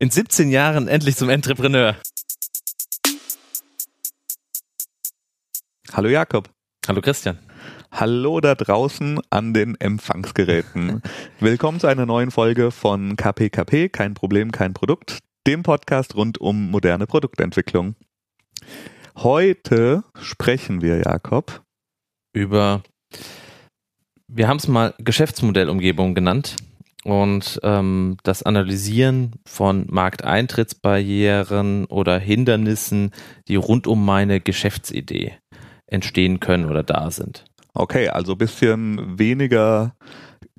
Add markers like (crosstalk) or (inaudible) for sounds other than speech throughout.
In 17 Jahren endlich zum Entrepreneur. Hallo Jakob. Hallo Christian. Hallo da draußen an den Empfangsgeräten. (laughs) Willkommen zu einer neuen Folge von KPKP, kein Problem, kein Produkt, dem Podcast rund um moderne Produktentwicklung. Heute sprechen wir, Jakob, über, wir haben es mal Geschäftsmodellumgebung genannt und ähm, das Analysieren von Markteintrittsbarrieren oder Hindernissen, die rund um meine Geschäftsidee entstehen können oder da sind. Okay, also bisschen weniger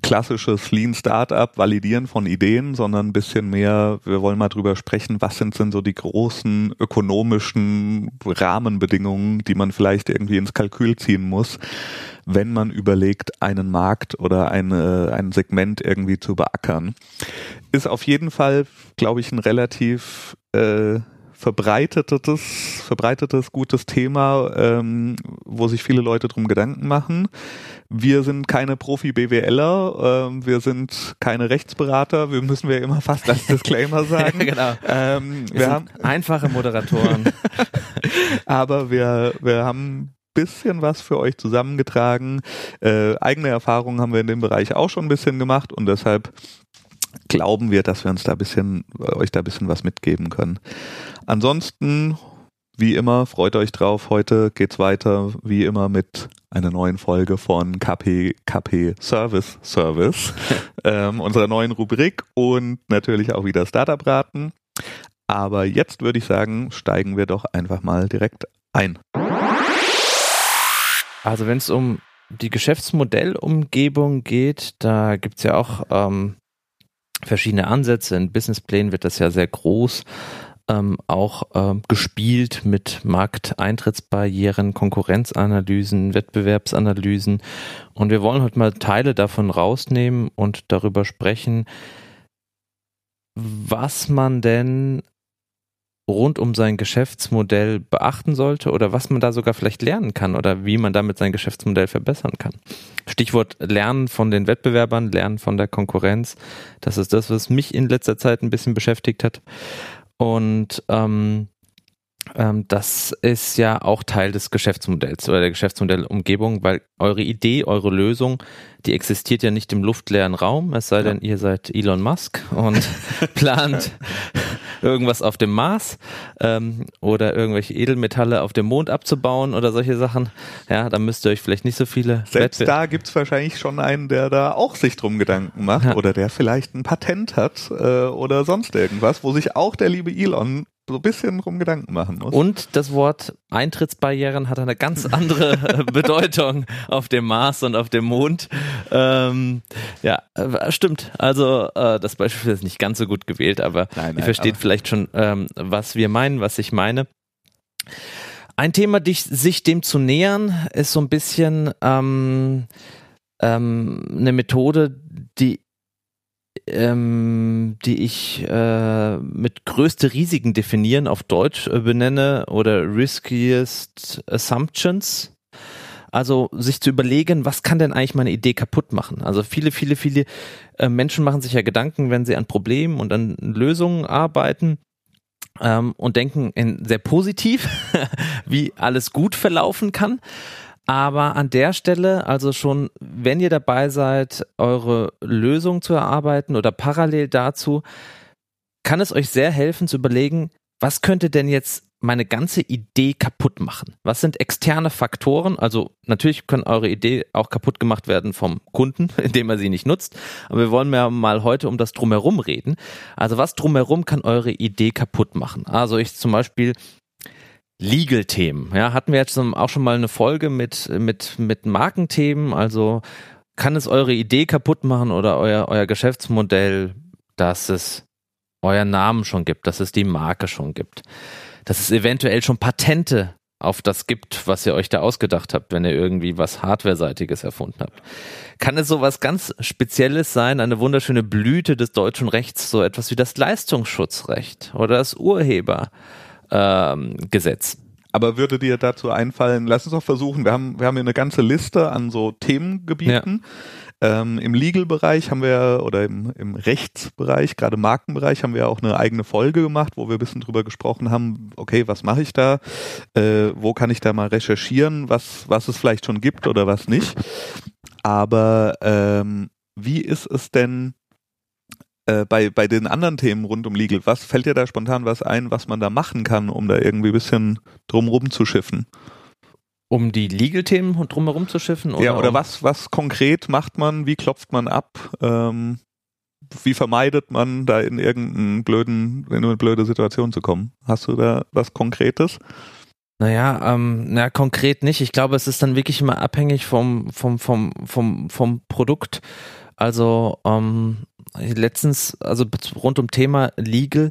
klassisches Lean Startup, Validieren von Ideen, sondern ein bisschen mehr, wir wollen mal drüber sprechen, was sind denn so die großen ökonomischen Rahmenbedingungen, die man vielleicht irgendwie ins Kalkül ziehen muss, wenn man überlegt, einen Markt oder eine, ein Segment irgendwie zu beackern. Ist auf jeden Fall, glaube ich, ein relativ äh, verbreitetes, verbreitetes, gutes Thema, ähm, wo sich viele Leute drum Gedanken machen. Wir sind keine Profi-BWLer, ähm, wir sind keine Rechtsberater, wir müssen wir immer fast als Disclaimer (laughs) sagen. genau. Ähm, wir, wir haben einfache Moderatoren. (laughs) Aber wir, wir haben bisschen was für euch zusammengetragen. Äh, eigene Erfahrungen haben wir in dem Bereich auch schon ein bisschen gemacht und deshalb glauben wir, dass wir uns da ein bisschen, euch da ein bisschen was mitgeben können. Ansonsten, wie immer, freut euch drauf. Heute geht's weiter, wie immer, mit einer neuen Folge von KP, KP Service Service, (laughs) ähm, unserer neuen Rubrik und natürlich auch wieder Startup-Raten. Aber jetzt würde ich sagen, steigen wir doch einfach mal direkt ein. Also wenn es um die Geschäftsmodellumgebung geht, da gibt's ja auch ähm, verschiedene Ansätze. In Businessplänen wird das ja sehr groß ähm, auch ähm, gespielt mit Markteintrittsbarrieren, Konkurrenzanalysen, Wettbewerbsanalysen. Und wir wollen heute mal Teile davon rausnehmen und darüber sprechen, was man denn rund um sein Geschäftsmodell beachten sollte oder was man da sogar vielleicht lernen kann oder wie man damit sein Geschäftsmodell verbessern kann. Stichwort Lernen von den Wettbewerbern, Lernen von der Konkurrenz. Das ist das, was mich in letzter Zeit ein bisschen beschäftigt hat. Und ähm, ähm, das ist ja auch Teil des Geschäftsmodells oder der Geschäftsmodellumgebung, weil eure Idee, eure Lösung, die existiert ja nicht im luftleeren Raum, es sei ja. denn, ihr seid Elon Musk und (laughs) plant irgendwas auf dem Mars ähm, oder irgendwelche Edelmetalle auf dem Mond abzubauen oder solche Sachen. Ja, da müsst ihr euch vielleicht nicht so viele. Selbst da gibt's wahrscheinlich schon einen, der da auch sich drum Gedanken macht ja. oder der vielleicht ein Patent hat äh, oder sonst irgendwas, wo sich auch der liebe Elon so ein bisschen drum Gedanken machen muss. Und das Wort Eintrittsbarrieren hat eine ganz andere (laughs) Bedeutung auf dem Mars und auf dem Mond. Ähm, ja, äh, stimmt. Also äh, das Beispiel ist nicht ganz so gut gewählt, aber nein, nein, ihr versteht aber vielleicht schon, ähm, was wir meinen, was ich meine. Ein Thema, dich, sich dem zu nähern, ist so ein bisschen ähm, ähm, eine Methode, die ähm, die ich äh, mit größte Risiken definieren auf Deutsch äh, benenne oder riskiest assumptions. Also sich zu überlegen, was kann denn eigentlich meine Idee kaputt machen? Also viele, viele, viele äh, Menschen machen sich ja Gedanken, wenn sie an Problemen und an Lösungen arbeiten ähm, und denken in sehr positiv, (laughs) wie alles gut verlaufen kann. Aber an der Stelle, also schon, wenn ihr dabei seid, eure Lösung zu erarbeiten oder parallel dazu, kann es euch sehr helfen zu überlegen, was könnte denn jetzt meine ganze Idee kaputt machen? Was sind externe Faktoren? Also natürlich können eure Idee auch kaputt gemacht werden vom Kunden, (laughs) indem er sie nicht nutzt. Aber wir wollen ja mal heute um das Drumherum reden. Also was drumherum kann eure Idee kaputt machen? Also ich zum Beispiel Legal-Themen. Ja, hatten wir jetzt auch schon mal eine Folge mit, mit, mit Markenthemen. Also kann es eure Idee kaputt machen oder euer, euer Geschäftsmodell, dass es euren Namen schon gibt, dass es die Marke schon gibt, dass es eventuell schon Patente auf das gibt, was ihr euch da ausgedacht habt, wenn ihr irgendwie was Hardware-seitiges erfunden habt. Kann es so was ganz Spezielles sein, eine wunderschöne Blüte des deutschen Rechts, so etwas wie das Leistungsschutzrecht oder das Urheber? Ähm, Gesetz. Aber würde dir dazu einfallen, lass uns doch versuchen, wir haben, wir haben hier eine ganze Liste an so Themengebieten. Ähm, Im Legal-Bereich haben wir, oder im, im Rechtsbereich, gerade Markenbereich, haben wir auch eine eigene Folge gemacht, wo wir ein bisschen drüber gesprochen haben, okay, was mache ich da? Äh, wo kann ich da mal recherchieren, was, was es vielleicht schon gibt oder was nicht? Aber ähm, wie ist es denn äh, bei, bei den anderen Themen rund um Legal? Was fällt dir da spontan was ein, was man da machen kann, um da irgendwie ein bisschen drumrum zu schiffen? Um die Legal-Themen drumherum zu schiffen? Oder ja, oder um was, was konkret macht man? Wie klopft man ab? Ähm, wie vermeidet man, da in irgendeinen blöden, in eine blöde Situation zu kommen? Hast du da was Konkretes? Naja, ähm, na konkret nicht. Ich glaube, es ist dann wirklich immer abhängig vom vom vom vom vom Produkt. Also ähm, letztens, also rund um Thema Legal,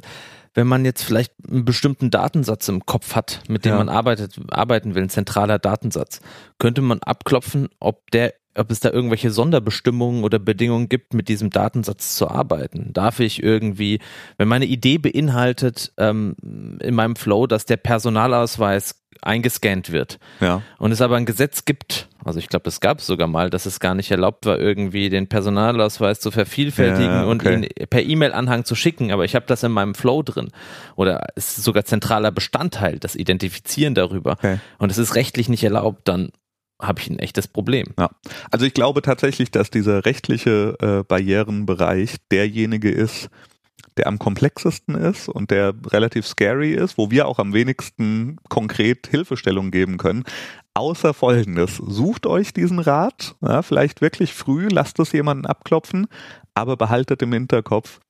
wenn man jetzt vielleicht einen bestimmten Datensatz im Kopf hat, mit dem ja. man arbeitet, arbeiten will, ein zentraler Datensatz, könnte man abklopfen, ob der ob es da irgendwelche Sonderbestimmungen oder Bedingungen gibt, mit diesem Datensatz zu arbeiten. Darf ich irgendwie, wenn meine Idee beinhaltet ähm, in meinem Flow, dass der Personalausweis eingescannt wird ja. und es aber ein Gesetz gibt, also ich glaube, es gab es sogar mal, dass es gar nicht erlaubt war, irgendwie den Personalausweis zu vervielfältigen ja, okay. und ihn per E-Mail-Anhang zu schicken, aber ich habe das in meinem Flow drin oder es ist sogar zentraler Bestandteil, das Identifizieren darüber okay. und es ist rechtlich nicht erlaubt, dann habe ich ein echtes Problem. Ja. Also ich glaube tatsächlich, dass dieser rechtliche äh, Barrierenbereich derjenige ist, der am komplexesten ist und der relativ scary ist, wo wir auch am wenigsten konkret Hilfestellung geben können. Außer folgendes, sucht euch diesen Rat, ja, vielleicht wirklich früh, lasst es jemanden abklopfen, aber behaltet im Hinterkopf,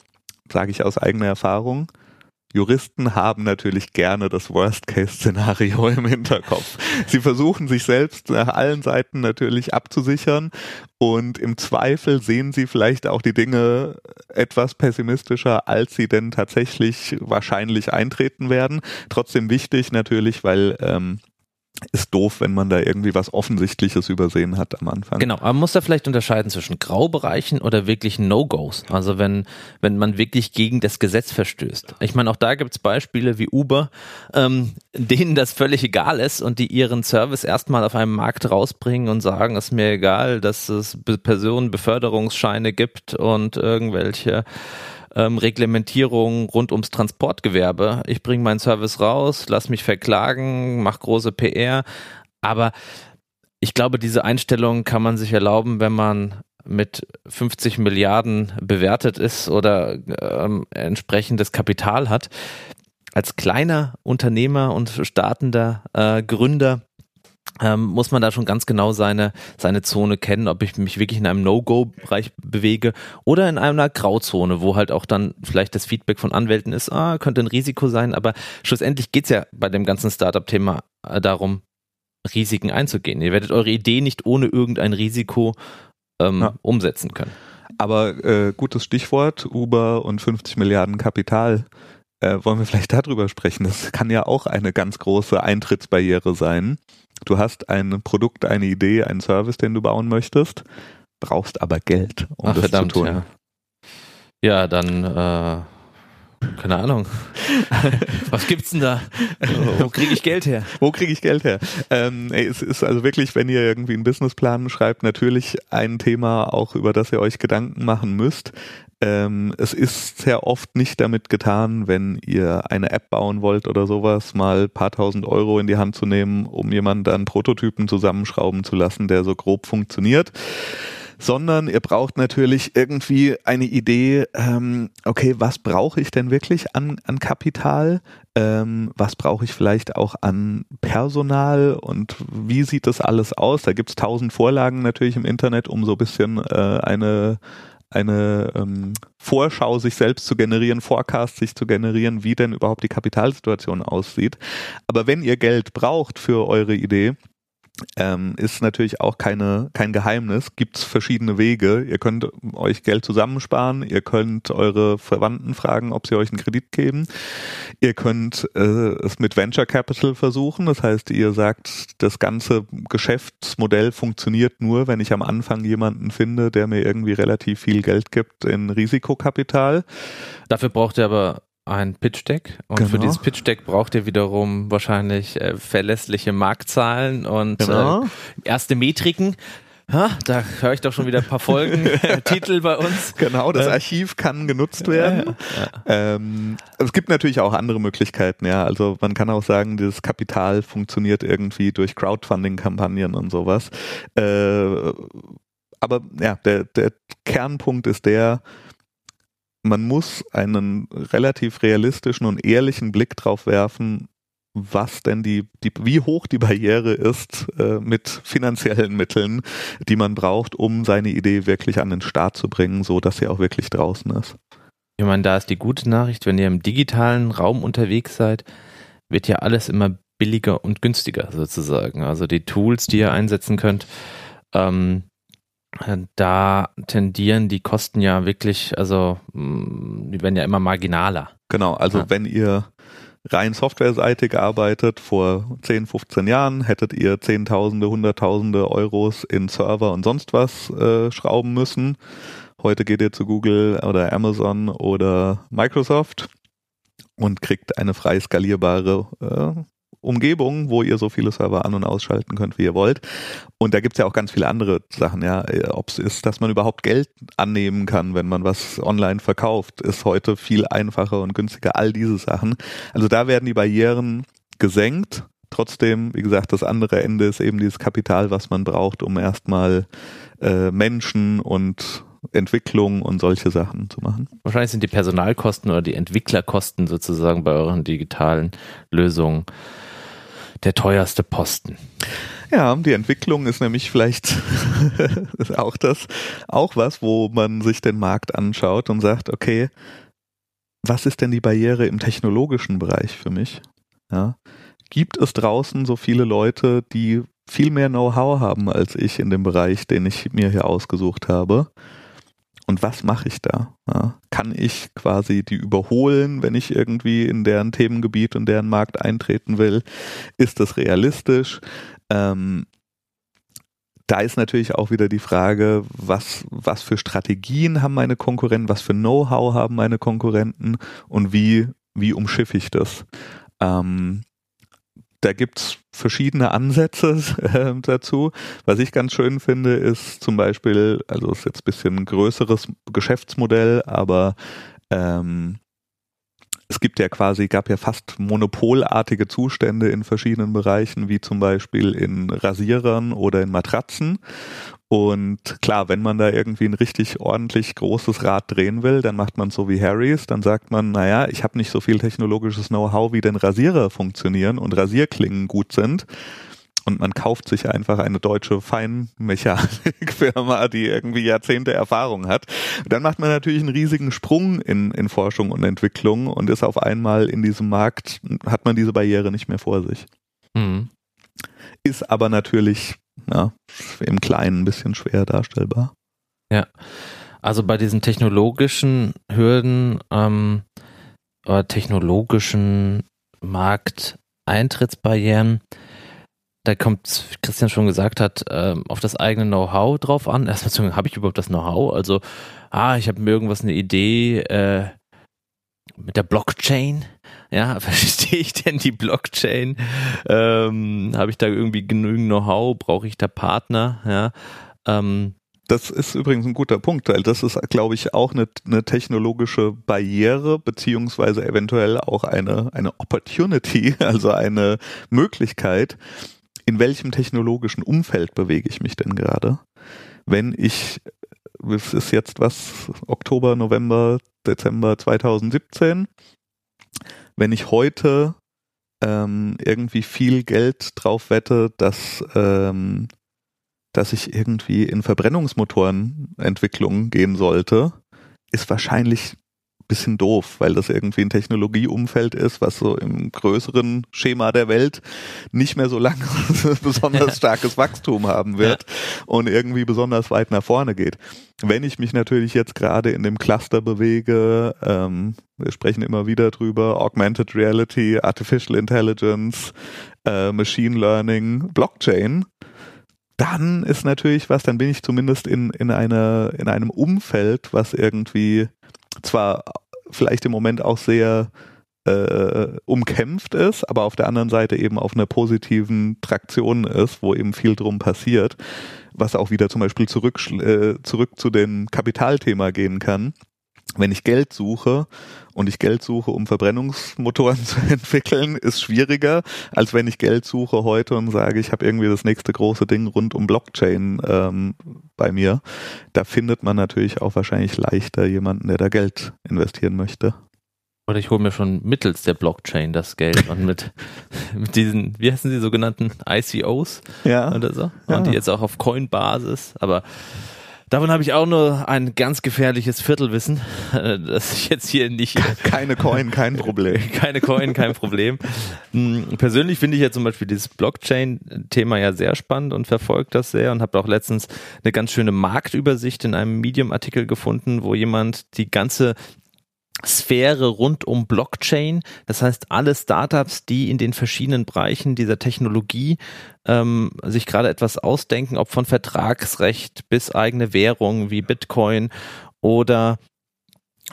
sage ich aus eigener Erfahrung, Juristen haben natürlich gerne das Worst-Case-Szenario (laughs) im Hinterkopf. Sie versuchen sich selbst nach allen Seiten natürlich abzusichern und im Zweifel sehen sie vielleicht auch die Dinge etwas pessimistischer, als sie denn tatsächlich wahrscheinlich eintreten werden. Trotzdem wichtig natürlich, weil ähm, ist doof, wenn man da irgendwie was Offensichtliches übersehen hat am Anfang. Genau, aber man muss da vielleicht unterscheiden zwischen Graubereichen oder wirklich No-Gos. Also wenn, wenn man wirklich gegen das Gesetz verstößt. Ich meine, auch da gibt es Beispiele wie Uber, ähm, (laughs) denen das völlig egal ist und die ihren Service erstmal auf einem Markt rausbringen und sagen, es ist mir egal, dass es Personenbeförderungsscheine gibt und irgendwelche ähm, Reglementierung rund ums Transportgewerbe. Ich bringe meinen Service raus, lass mich verklagen, mach große PR. Aber ich glaube, diese Einstellung kann man sich erlauben, wenn man mit 50 Milliarden bewertet ist oder ähm, entsprechendes Kapital hat. Als kleiner Unternehmer und startender äh, Gründer ähm, muss man da schon ganz genau seine, seine Zone kennen, ob ich mich wirklich in einem No-Go-Bereich bewege oder in einer Grauzone, wo halt auch dann vielleicht das Feedback von Anwälten ist, ah, könnte ein Risiko sein, aber schlussendlich geht's ja bei dem ganzen Startup-Thema äh, darum, Risiken einzugehen. Ihr werdet eure Idee nicht ohne irgendein Risiko ähm, ja. umsetzen können. Aber äh, gutes Stichwort, Uber und 50 Milliarden Kapital. Äh, wollen wir vielleicht darüber sprechen? Das kann ja auch eine ganz große Eintrittsbarriere sein. Du hast ein Produkt, eine Idee, einen Service, den du bauen möchtest, brauchst aber Geld, um Ach, das verdammt, zu tun. Ja, ja dann äh, keine Ahnung. (laughs) Was gibt's denn da? Wo kriege ich Geld her? Wo kriege ich Geld her? Ähm, ey, es ist also wirklich, wenn ihr irgendwie einen Businessplan schreibt, natürlich ein Thema auch, über das ihr euch Gedanken machen müsst. Ähm, es ist sehr oft nicht damit getan, wenn ihr eine App bauen wollt oder sowas, mal paar tausend Euro in die Hand zu nehmen, um jemanden dann Prototypen zusammenschrauben zu lassen, der so grob funktioniert sondern ihr braucht natürlich irgendwie eine Idee, ähm, okay, was brauche ich denn wirklich an, an Kapital? Ähm, was brauche ich vielleicht auch an Personal und wie sieht das alles aus? Da gibt's tausend Vorlagen natürlich im Internet, um so ein bisschen äh, eine eine ähm, Vorschau sich selbst zu generieren, Forecast sich zu generieren, wie denn überhaupt die Kapitalsituation aussieht. Aber wenn ihr Geld braucht für eure Idee, ähm, ist natürlich auch keine, kein Geheimnis. Gibt es verschiedene Wege. Ihr könnt euch Geld zusammensparen, ihr könnt eure Verwandten fragen, ob sie euch einen Kredit geben. Ihr könnt äh, es mit Venture Capital versuchen. Das heißt, ihr sagt, das ganze Geschäftsmodell funktioniert nur, wenn ich am Anfang jemanden finde, der mir irgendwie relativ viel Geld gibt in Risikokapital. Dafür braucht ihr aber ein Pitch Deck und genau. für dieses Pitch Deck braucht ihr wiederum wahrscheinlich äh, verlässliche Marktzahlen und genau. äh, erste Metriken. Ha, da höre ich doch schon wieder ein paar Folgen, (laughs) Titel bei uns. Genau, das Archiv kann genutzt werden. Ja, ja. Ähm, es gibt natürlich auch andere Möglichkeiten, ja. Also man kann auch sagen, dieses Kapital funktioniert irgendwie durch Crowdfunding-Kampagnen und sowas. Äh, aber ja, der, der Kernpunkt ist der, man muss einen relativ realistischen und ehrlichen Blick drauf werfen, was denn die, die wie hoch die Barriere ist äh, mit finanziellen Mitteln, die man braucht, um seine Idee wirklich an den Start zu bringen, so dass sie auch wirklich draußen ist. Ich meine, da ist die gute Nachricht, wenn ihr im digitalen Raum unterwegs seid, wird ja alles immer billiger und günstiger sozusagen. Also die Tools, die ihr einsetzen könnt, ähm, da tendieren die Kosten ja wirklich, also mm, die werden ja immer marginaler. Genau, also ja. wenn ihr rein softwareseitig arbeitet, vor 10, 15 Jahren hättet ihr Zehntausende, Hunderttausende Euros in Server und sonst was äh, schrauben müssen. Heute geht ihr zu Google oder Amazon oder Microsoft und kriegt eine frei skalierbare äh, Umgebung, wo ihr so viele Server an- und ausschalten könnt, wie ihr wollt. Und da gibt's ja auch ganz viele andere Sachen, ja. Ob es ist, dass man überhaupt Geld annehmen kann, wenn man was online verkauft, ist heute viel einfacher und günstiger. All diese Sachen. Also da werden die Barrieren gesenkt. Trotzdem, wie gesagt, das andere Ende ist eben dieses Kapital, was man braucht, um erstmal äh, Menschen und Entwicklung und solche Sachen zu machen. Wahrscheinlich sind die Personalkosten oder die Entwicklerkosten sozusagen bei euren digitalen Lösungen der teuerste Posten. Ja, die Entwicklung ist nämlich vielleicht (laughs) auch das, auch was, wo man sich den Markt anschaut und sagt, okay, was ist denn die Barriere im technologischen Bereich für mich? Ja. Gibt es draußen so viele Leute, die viel mehr Know-how haben als ich in dem Bereich, den ich mir hier ausgesucht habe? Und was mache ich da? Ja, kann ich quasi die überholen, wenn ich irgendwie in deren Themengebiet und deren Markt eintreten will? Ist das realistisch? Ähm, da ist natürlich auch wieder die Frage, was, was für Strategien haben meine Konkurrenten, was für Know-how haben meine Konkurrenten und wie, wie umschiffe ich das? Ähm, da gibt's verschiedene Ansätze (laughs) äh, dazu. Was ich ganz schön finde, ist zum Beispiel, also ist jetzt ein bisschen größeres Geschäftsmodell, aber ähm, es gibt ja quasi, gab ja fast monopolartige Zustände in verschiedenen Bereichen, wie zum Beispiel in Rasierern oder in Matratzen. Und klar, wenn man da irgendwie ein richtig ordentlich großes Rad drehen will, dann macht man so wie Harrys, dann sagt man, naja, ich habe nicht so viel technologisches Know-how, wie denn Rasierer funktionieren und Rasierklingen gut sind. Und man kauft sich einfach eine deutsche Feinmechanikfirma, die irgendwie Jahrzehnte Erfahrung hat. Dann macht man natürlich einen riesigen Sprung in, in Forschung und Entwicklung und ist auf einmal in diesem Markt, hat man diese Barriere nicht mehr vor sich. Mhm. Ist aber natürlich ja, im Kleinen ein bisschen schwer darstellbar. Ja, also bei diesen technologischen Hürden ähm, oder technologischen Markteintrittsbarrieren, da kommt, wie Christian schon gesagt hat, ähm, auf das eigene Know-how drauf an. Erstmal habe ich überhaupt das Know-how? Also, ah, ich habe mir irgendwas eine Idee äh, mit der Blockchain ja, (laughs) verstehe ich denn die Blockchain? Ähm, Habe ich da irgendwie genügend Know-how? Brauche ich da Partner? Ja. Ähm, das ist übrigens ein guter Punkt, weil das ist, glaube ich, auch eine, eine, technologische Barriere, beziehungsweise eventuell auch eine, eine Opportunity, (laughs) also eine Möglichkeit. In welchem technologischen Umfeld bewege ich mich denn gerade? Wenn ich, es ist jetzt was, Oktober, November, Dezember 2017, wenn ich heute ähm, irgendwie viel Geld drauf wette, dass, ähm, dass ich irgendwie in Verbrennungsmotorenentwicklung gehen sollte, ist wahrscheinlich bisschen doof, weil das irgendwie ein Technologieumfeld ist, was so im größeren Schema der Welt nicht mehr so lange (laughs) besonders (laughs) starkes Wachstum haben wird ja. und irgendwie besonders weit nach vorne geht. Wenn ich mich natürlich jetzt gerade in dem Cluster bewege, ähm, wir sprechen immer wieder drüber, Augmented Reality, Artificial Intelligence, äh, Machine Learning, Blockchain, dann ist natürlich was, dann bin ich zumindest in, in, einer, in einem Umfeld, was irgendwie zwar vielleicht im Moment auch sehr äh, umkämpft ist, aber auf der anderen Seite eben auf einer positiven Traktion ist, wo eben viel drum passiert, was auch wieder zum Beispiel zurück, äh, zurück zu dem Kapitalthema gehen kann. Wenn ich Geld suche und ich Geld suche, um Verbrennungsmotoren (laughs) zu entwickeln, ist schwieriger, als wenn ich Geld suche heute und sage, ich habe irgendwie das nächste große Ding rund um Blockchain ähm, bei mir. Da findet man natürlich auch wahrscheinlich leichter jemanden, der da Geld investieren möchte. Oder ich hole mir schon mittels der Blockchain das Geld und mit, (laughs) mit diesen, wie heißen sie, sogenannten ICOs ja. oder so. Und ja. die jetzt auch auf Coin-Basis, aber Davon habe ich auch nur ein ganz gefährliches Viertelwissen, (laughs) dass ich jetzt hier nicht. Keine Coin, (laughs) kein Problem. Keine Coin, kein Problem. Hm, persönlich finde ich ja zum Beispiel dieses Blockchain-Thema ja sehr spannend und verfolge das sehr und habe auch letztens eine ganz schöne Marktübersicht in einem Medium-Artikel gefunden, wo jemand die ganze Sphäre rund um Blockchain. Das heißt, alle Startups, die in den verschiedenen Bereichen dieser Technologie ähm, sich gerade etwas ausdenken, ob von Vertragsrecht bis eigene Währung wie Bitcoin oder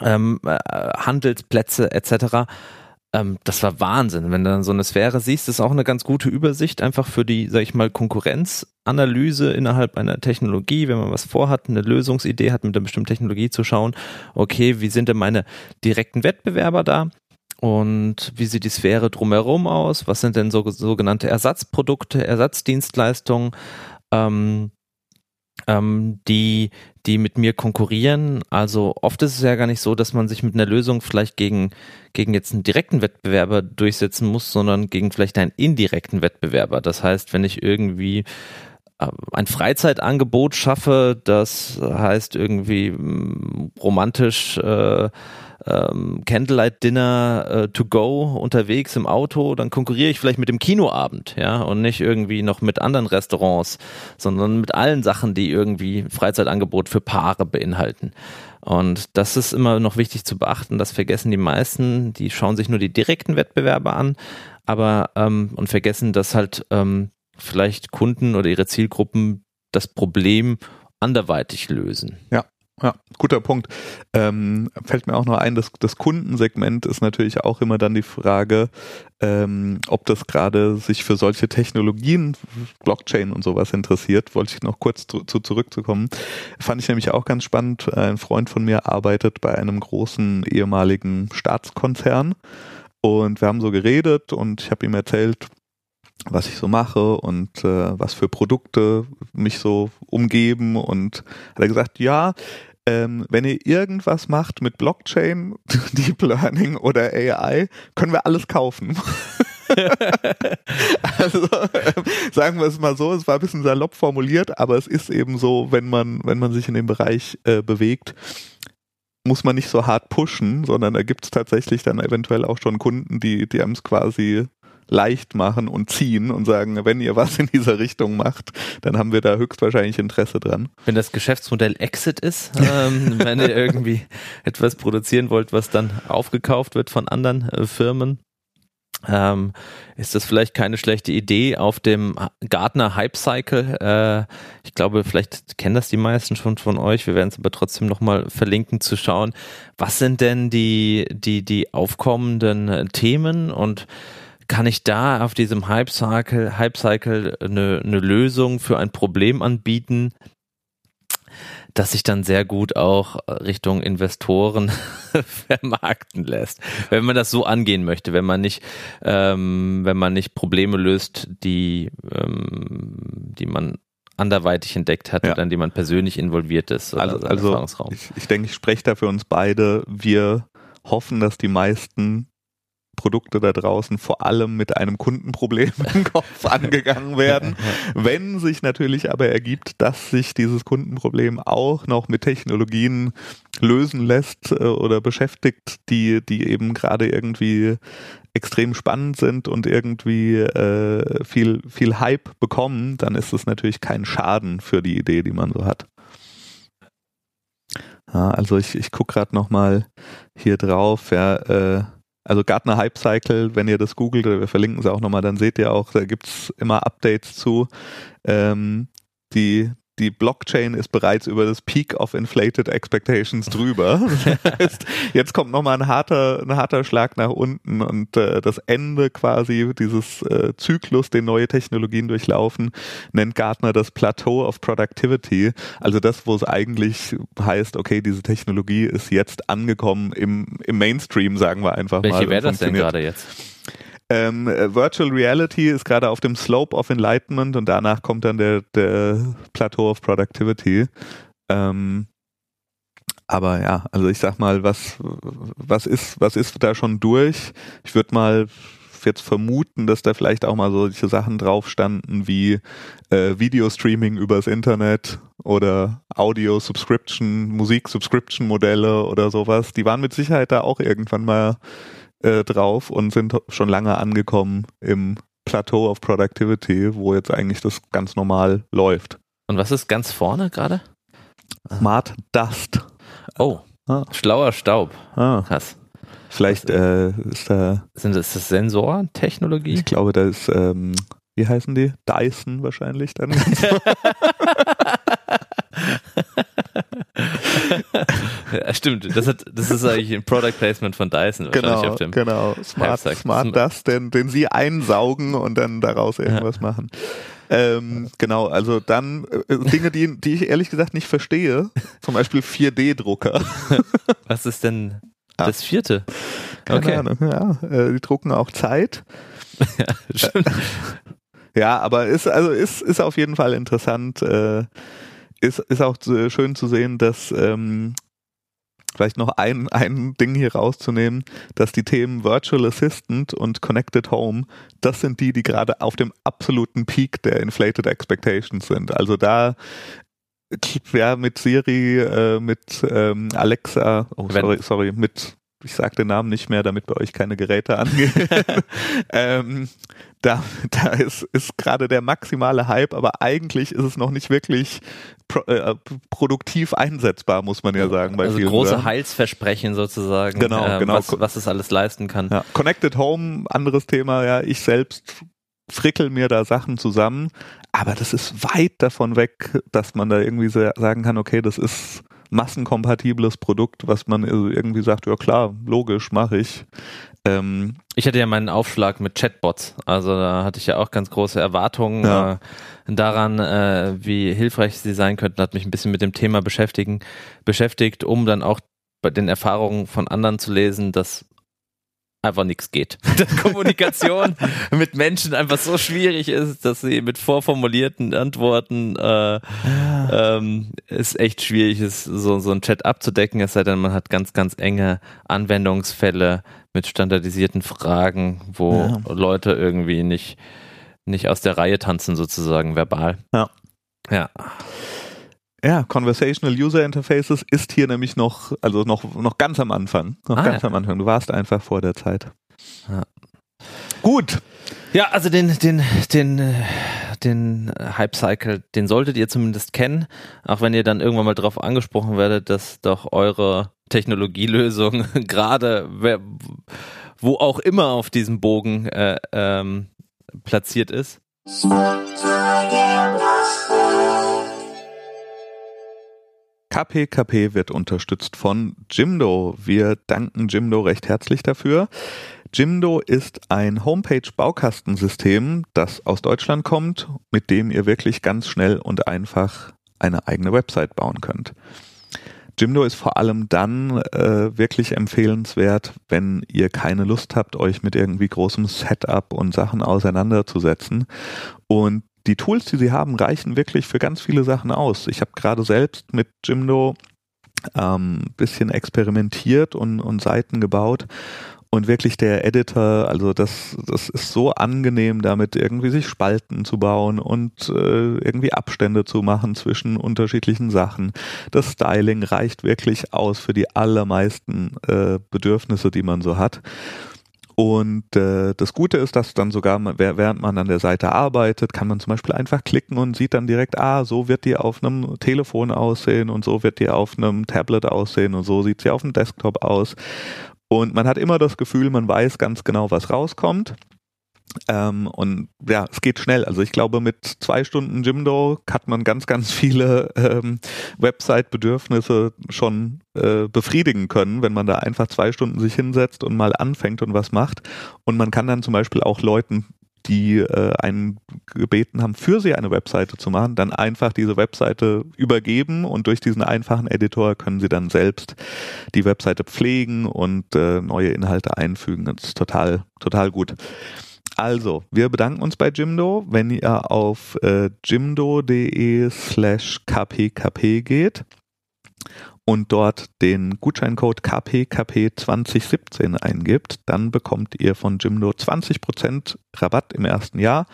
ähm, äh, Handelsplätze etc ähm, das war Wahnsinn. Wenn du dann so eine Sphäre siehst, ist auch eine ganz gute Übersicht einfach für die, sag ich mal, Konkurrenzanalyse innerhalb einer Technologie, wenn man was vorhat, eine Lösungsidee hat, mit einer bestimmten Technologie zu schauen, okay, wie sind denn meine direkten Wettbewerber da? Und wie sieht die Sphäre drumherum aus? Was sind denn so sogenannte Ersatzprodukte, Ersatzdienstleistungen? Ähm, ähm, die, die mit mir konkurrieren. Also oft ist es ja gar nicht so, dass man sich mit einer Lösung vielleicht gegen, gegen jetzt einen direkten Wettbewerber durchsetzen muss, sondern gegen vielleicht einen indirekten Wettbewerber. Das heißt, wenn ich irgendwie äh, ein Freizeitangebot schaffe, das heißt irgendwie mm, romantisch äh, ähm, Candlelight Dinner äh, to go unterwegs im Auto, dann konkurriere ich vielleicht mit dem Kinoabend, ja, und nicht irgendwie noch mit anderen Restaurants, sondern mit allen Sachen, die irgendwie Freizeitangebot für Paare beinhalten. Und das ist immer noch wichtig zu beachten, das vergessen die meisten, die schauen sich nur die direkten Wettbewerber an, aber ähm, und vergessen, dass halt ähm, vielleicht Kunden oder ihre Zielgruppen das Problem anderweitig lösen. Ja, ja, guter Punkt. Ähm, fällt mir auch noch ein, dass das Kundensegment ist natürlich auch immer dann die Frage, ähm, ob das gerade sich für solche Technologien, Blockchain und sowas interessiert. Wollte ich noch kurz zu, zu zurückzukommen. Fand ich nämlich auch ganz spannend. Ein Freund von mir arbeitet bei einem großen ehemaligen Staatskonzern und wir haben so geredet und ich habe ihm erzählt, was ich so mache und äh, was für Produkte mich so umgeben und hat er gesagt, ja, ähm, wenn ihr irgendwas macht mit Blockchain, (laughs) Deep Learning oder AI, können wir alles kaufen. (laughs) also ähm, sagen wir es mal so, es war ein bisschen salopp formuliert, aber es ist eben so, wenn man, wenn man sich in dem Bereich äh, bewegt, muss man nicht so hart pushen, sondern da gibt es tatsächlich dann eventuell auch schon Kunden, die, die haben es quasi leicht machen und ziehen und sagen, wenn ihr was in dieser Richtung macht, dann haben wir da höchstwahrscheinlich Interesse dran. Wenn das Geschäftsmodell Exit ist, ähm, (laughs) wenn ihr irgendwie etwas produzieren wollt, was dann aufgekauft wird von anderen äh, Firmen, ähm, ist das vielleicht keine schlechte Idee auf dem Gartner Hype Cycle. Äh, ich glaube, vielleicht kennen das die meisten schon von euch. Wir werden es aber trotzdem nochmal verlinken, zu schauen, was sind denn die, die, die aufkommenden äh, Themen und kann ich da auf diesem Hype-Cycle Hype -Cycle eine, eine Lösung für ein Problem anbieten, das sich dann sehr gut auch Richtung Investoren (laughs) vermarkten lässt. Wenn man das so angehen möchte, wenn man nicht, ähm, wenn man nicht Probleme löst, die, ähm, die man anderweitig entdeckt hat ja. oder in die man persönlich involviert ist. also, also ich, ich denke, ich spreche da für uns beide. Wir hoffen, dass die meisten Produkte da draußen vor allem mit einem Kundenproblem (laughs) im Kopf angegangen werden. Wenn sich natürlich aber ergibt, dass sich dieses Kundenproblem auch noch mit Technologien lösen lässt äh, oder beschäftigt, die, die eben gerade irgendwie extrem spannend sind und irgendwie äh, viel, viel Hype bekommen, dann ist es natürlich kein Schaden für die Idee, die man so hat. Ja, also ich, ich gucke gerade nochmal hier drauf, ja, äh, also Gartner Hype Cycle, wenn ihr das googelt, wir verlinken es auch nochmal, dann seht ihr auch, da gibt's immer Updates zu. Ähm, die, die Blockchain ist bereits über das Peak of Inflated Expectations drüber. (laughs) Das heißt, jetzt kommt nochmal ein harter, ein harter Schlag nach unten und äh, das Ende quasi dieses äh, Zyklus, den neue Technologien durchlaufen, nennt Gartner das Plateau of Productivity. Also das, wo es eigentlich heißt, okay, diese Technologie ist jetzt angekommen im, im Mainstream, sagen wir einfach Welche mal. Welche wäre das denn gerade jetzt? Ähm, äh, Virtual Reality ist gerade auf dem Slope of Enlightenment und danach kommt dann der, der Plateau of Productivity. Ähm, aber ja, also ich sag mal, was, was ist, was ist da schon durch? Ich würde mal jetzt vermuten, dass da vielleicht auch mal solche Sachen drauf standen wie äh, Video-Streaming übers Internet oder Audio-Subscription, Musik-Subscription-Modelle oder sowas. Die waren mit Sicherheit da auch irgendwann mal äh, drauf und sind schon lange angekommen im Plateau of Productivity, wo jetzt eigentlich das ganz normal läuft. Und was ist ganz vorne gerade? Smart Dust. Oh, ah. schlauer Staub. Ah. Krass. Vielleicht äh, ist da. Sind das, das Sensortechnologie? Ich glaube, da ist, ähm, wie heißen die? Dyson wahrscheinlich dann. ja, stimmt, das, hat, das ist eigentlich ein Product Placement von Dyson. Genau, auf dem genau. Smart, Smart Dust, den, den sie einsaugen und dann daraus irgendwas ja. machen. Ähm, genau, also dann äh, Dinge, die, die ich ehrlich gesagt nicht verstehe. Zum Beispiel 4D-Drucker. (laughs) Was ist denn das vierte? Keine okay. Ahnung, ja. Äh, die drucken auch Zeit. (laughs) ja, stimmt. Ja, aber ist, also ist, ist auf jeden Fall interessant. Äh, ist, ist auch schön zu sehen, dass ähm, vielleicht noch ein, ein Ding hier rauszunehmen, dass die Themen Virtual Assistant und Connected Home, das sind die, die gerade auf dem absoluten Peak der Inflated Expectations sind. Also da ja, mit Siri, äh, mit ähm, Alexa, oh sorry, sorry, mit ich sage den Namen nicht mehr, damit bei euch keine Geräte angehen. (laughs) (laughs) ähm, da, (laughs) da ist, ist gerade der maximale Hype, aber eigentlich ist es noch nicht wirklich pro, äh, produktiv einsetzbar, muss man ja sagen. Bei also vielen große Sachen. Heilsversprechen sozusagen, genau, ähm, genau. Was, was es alles leisten kann. Ja. Connected Home, anderes Thema, ja, ich selbst frickel mir da Sachen zusammen, aber das ist weit davon weg, dass man da irgendwie sagen kann, okay, das ist massenkompatibles Produkt, was man irgendwie sagt, ja klar, logisch, mache ich. Ähm, ich hatte ja meinen Aufschlag mit Chatbots, also da hatte ich ja auch ganz große Erwartungen ja. äh, daran, äh, wie hilfreich sie sein könnten, hat mich ein bisschen mit dem Thema beschäftigen, beschäftigt, um dann auch bei den Erfahrungen von anderen zu lesen, dass einfach nichts geht. (laughs) Dass Kommunikation (laughs) mit Menschen einfach so schwierig ist, dass sie mit vorformulierten Antworten äh, ähm, ist echt schwierig ist, so, so ein Chat abzudecken, es sei denn, man hat ganz, ganz enge Anwendungsfälle mit standardisierten Fragen, wo ja. Leute irgendwie nicht, nicht aus der Reihe tanzen, sozusagen verbal. Ja. Ja. Ja, Conversational User Interfaces ist hier nämlich noch, also noch, noch ganz am Anfang. Noch ah, ganz ja. am Anfang. Du warst einfach vor der Zeit. Ja. Gut. Ja, also den, den, den, den Hype Cycle, den solltet ihr zumindest kennen, auch wenn ihr dann irgendwann mal darauf angesprochen werdet, dass doch eure Technologielösung (laughs) gerade, wo auch immer auf diesem Bogen äh, ähm, platziert ist. KPKP wird unterstützt von Jimdo. Wir danken Jimdo recht herzlich dafür. Jimdo ist ein Homepage-Baukastensystem, das aus Deutschland kommt, mit dem ihr wirklich ganz schnell und einfach eine eigene Website bauen könnt. Jimdo ist vor allem dann äh, wirklich empfehlenswert, wenn ihr keine Lust habt, euch mit irgendwie großem Setup und Sachen auseinanderzusetzen und die Tools, die sie haben, reichen wirklich für ganz viele Sachen aus. Ich habe gerade selbst mit Jimdo ähm, bisschen experimentiert und, und Seiten gebaut und wirklich der Editor, also das, das ist so angenehm, damit irgendwie sich Spalten zu bauen und äh, irgendwie Abstände zu machen zwischen unterschiedlichen Sachen. Das Styling reicht wirklich aus für die allermeisten äh, Bedürfnisse, die man so hat. Und äh, das Gute ist, dass dann sogar, während man an der Seite arbeitet, kann man zum Beispiel einfach klicken und sieht dann direkt, ah, so wird die auf einem Telefon aussehen und so wird die auf einem Tablet aussehen und so sieht sie auf dem Desktop aus. Und man hat immer das Gefühl, man weiß ganz genau, was rauskommt. Ähm, und ja, es geht schnell. Also ich glaube, mit zwei Stunden Jimdo hat man ganz, ganz viele ähm, Website-Bedürfnisse schon äh, befriedigen können, wenn man da einfach zwei Stunden sich hinsetzt und mal anfängt und was macht. Und man kann dann zum Beispiel auch Leuten die äh, einen gebeten haben, für sie eine Webseite zu machen, dann einfach diese Webseite übergeben und durch diesen einfachen Editor können sie dann selbst die Webseite pflegen und äh, neue Inhalte einfügen. Das ist total, total gut. Also, wir bedanken uns bei Jimdo. Wenn ihr auf äh, jimdo.de slash kpkp geht und dort den Gutscheincode KPKP2017 eingibt, dann bekommt ihr von Jimdo 20% Rabatt im ersten Jahr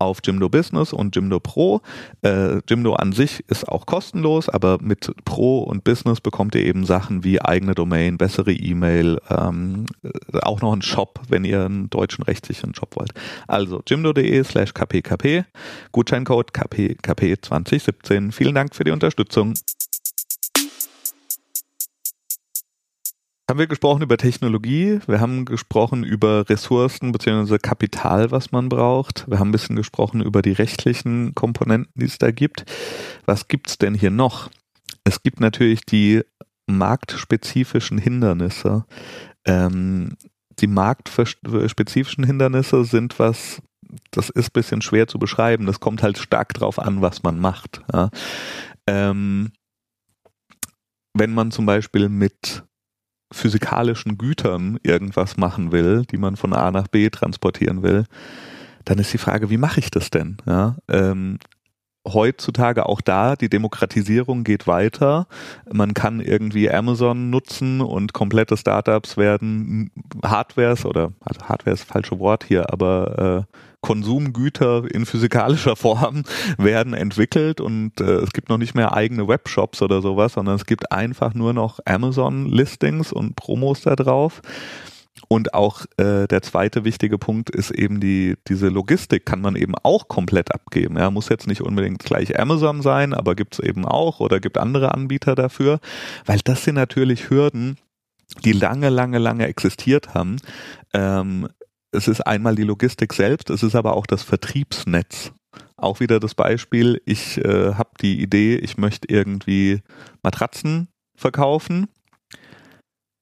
auf Jimdo Business und Jimdo Pro. Äh, Jimdo an sich ist auch kostenlos, aber mit Pro und Business bekommt ihr eben Sachen wie eigene Domain, bessere E-Mail, ähm, auch noch einen Shop, wenn ihr einen deutschen rechtlichen Shop wollt. Also jimdo.de slash kpkp, Gutscheincode KPKP2017. Vielen Dank für die Unterstützung. Haben wir gesprochen über Technologie, wir haben gesprochen über Ressourcen bzw. Kapital, was man braucht. Wir haben ein bisschen gesprochen über die rechtlichen Komponenten, die es da gibt. Was gibt's denn hier noch? Es gibt natürlich die marktspezifischen Hindernisse. Ähm, die marktspezifischen Hindernisse sind was, das ist ein bisschen schwer zu beschreiben. Das kommt halt stark drauf an, was man macht. Ja. Ähm, wenn man zum Beispiel mit physikalischen Gütern irgendwas machen will, die man von A nach B transportieren will, dann ist die Frage, wie mache ich das denn? Ja, ähm, heutzutage auch da, die Demokratisierung geht weiter. Man kann irgendwie Amazon nutzen und komplette Startups werden Hardwares oder also Hardware ist das falsche Wort hier, aber äh, Konsumgüter in physikalischer Form (laughs) werden entwickelt und äh, es gibt noch nicht mehr eigene Webshops oder sowas, sondern es gibt einfach nur noch Amazon-Listings und Promos da drauf. Und auch äh, der zweite wichtige Punkt ist eben die, diese Logistik kann man eben auch komplett abgeben. Ja, muss jetzt nicht unbedingt gleich Amazon sein, aber gibt es eben auch oder gibt andere Anbieter dafür, weil das sind natürlich Hürden, die lange, lange, lange existiert haben. Ähm, es ist einmal die Logistik selbst, es ist aber auch das Vertriebsnetz. Auch wieder das Beispiel, ich äh, habe die Idee, ich möchte irgendwie Matratzen verkaufen.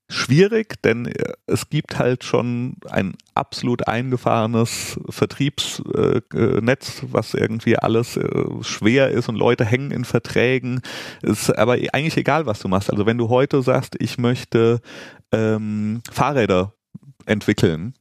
Schwierig, denn äh, es gibt halt schon ein absolut eingefahrenes Vertriebsnetz, äh, was irgendwie alles äh, schwer ist und Leute hängen in Verträgen. Ist aber eigentlich egal, was du machst. Also wenn du heute sagst, ich möchte ähm, Fahrräder entwickeln,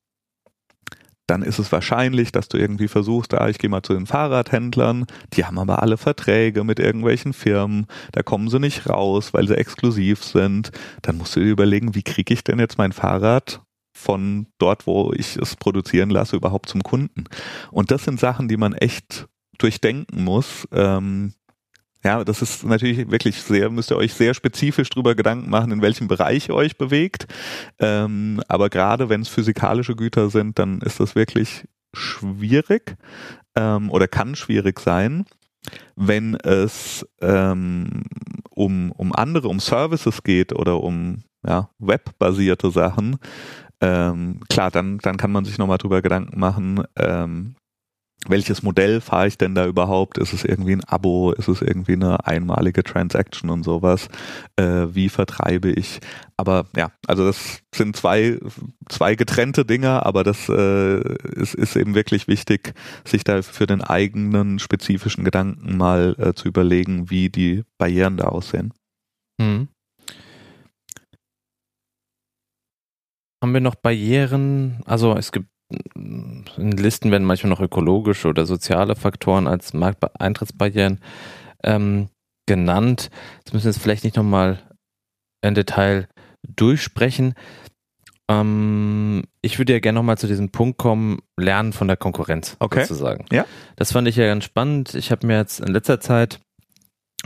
dann ist es wahrscheinlich, dass du irgendwie versuchst, ah, ich gehe mal zu den Fahrradhändlern, die haben aber alle Verträge mit irgendwelchen Firmen, da kommen sie nicht raus, weil sie exklusiv sind. Dann musst du dir überlegen, wie kriege ich denn jetzt mein Fahrrad von dort, wo ich es produzieren lasse, überhaupt zum Kunden. Und das sind Sachen, die man echt durchdenken muss. Ähm, ja, das ist natürlich wirklich sehr, müsst ihr euch sehr spezifisch drüber Gedanken machen, in welchem Bereich ihr euch bewegt. Ähm, aber gerade wenn es physikalische Güter sind, dann ist das wirklich schwierig ähm, oder kann schwierig sein. Wenn es ähm, um, um andere, um Services geht oder um ja, webbasierte Sachen, ähm, klar, dann, dann kann man sich nochmal drüber Gedanken machen, ähm, welches Modell fahre ich denn da überhaupt? Ist es irgendwie ein Abo? Ist es irgendwie eine einmalige Transaction und sowas? Äh, wie vertreibe ich? Aber ja, also das sind zwei, zwei getrennte Dinge, aber das äh, ist, ist eben wirklich wichtig, sich da für den eigenen spezifischen Gedanken mal äh, zu überlegen, wie die Barrieren da aussehen. Mhm. Haben wir noch Barrieren? Also es gibt in Listen werden manchmal noch ökologische oder soziale Faktoren als Markteintrittsbarrieren ähm, genannt. Das müssen wir jetzt vielleicht nicht nochmal im Detail durchsprechen. Ähm, ich würde ja gerne nochmal zu diesem Punkt kommen, lernen von der Konkurrenz okay. sozusagen. Ja. Das fand ich ja ganz spannend. Ich habe mir jetzt in letzter Zeit,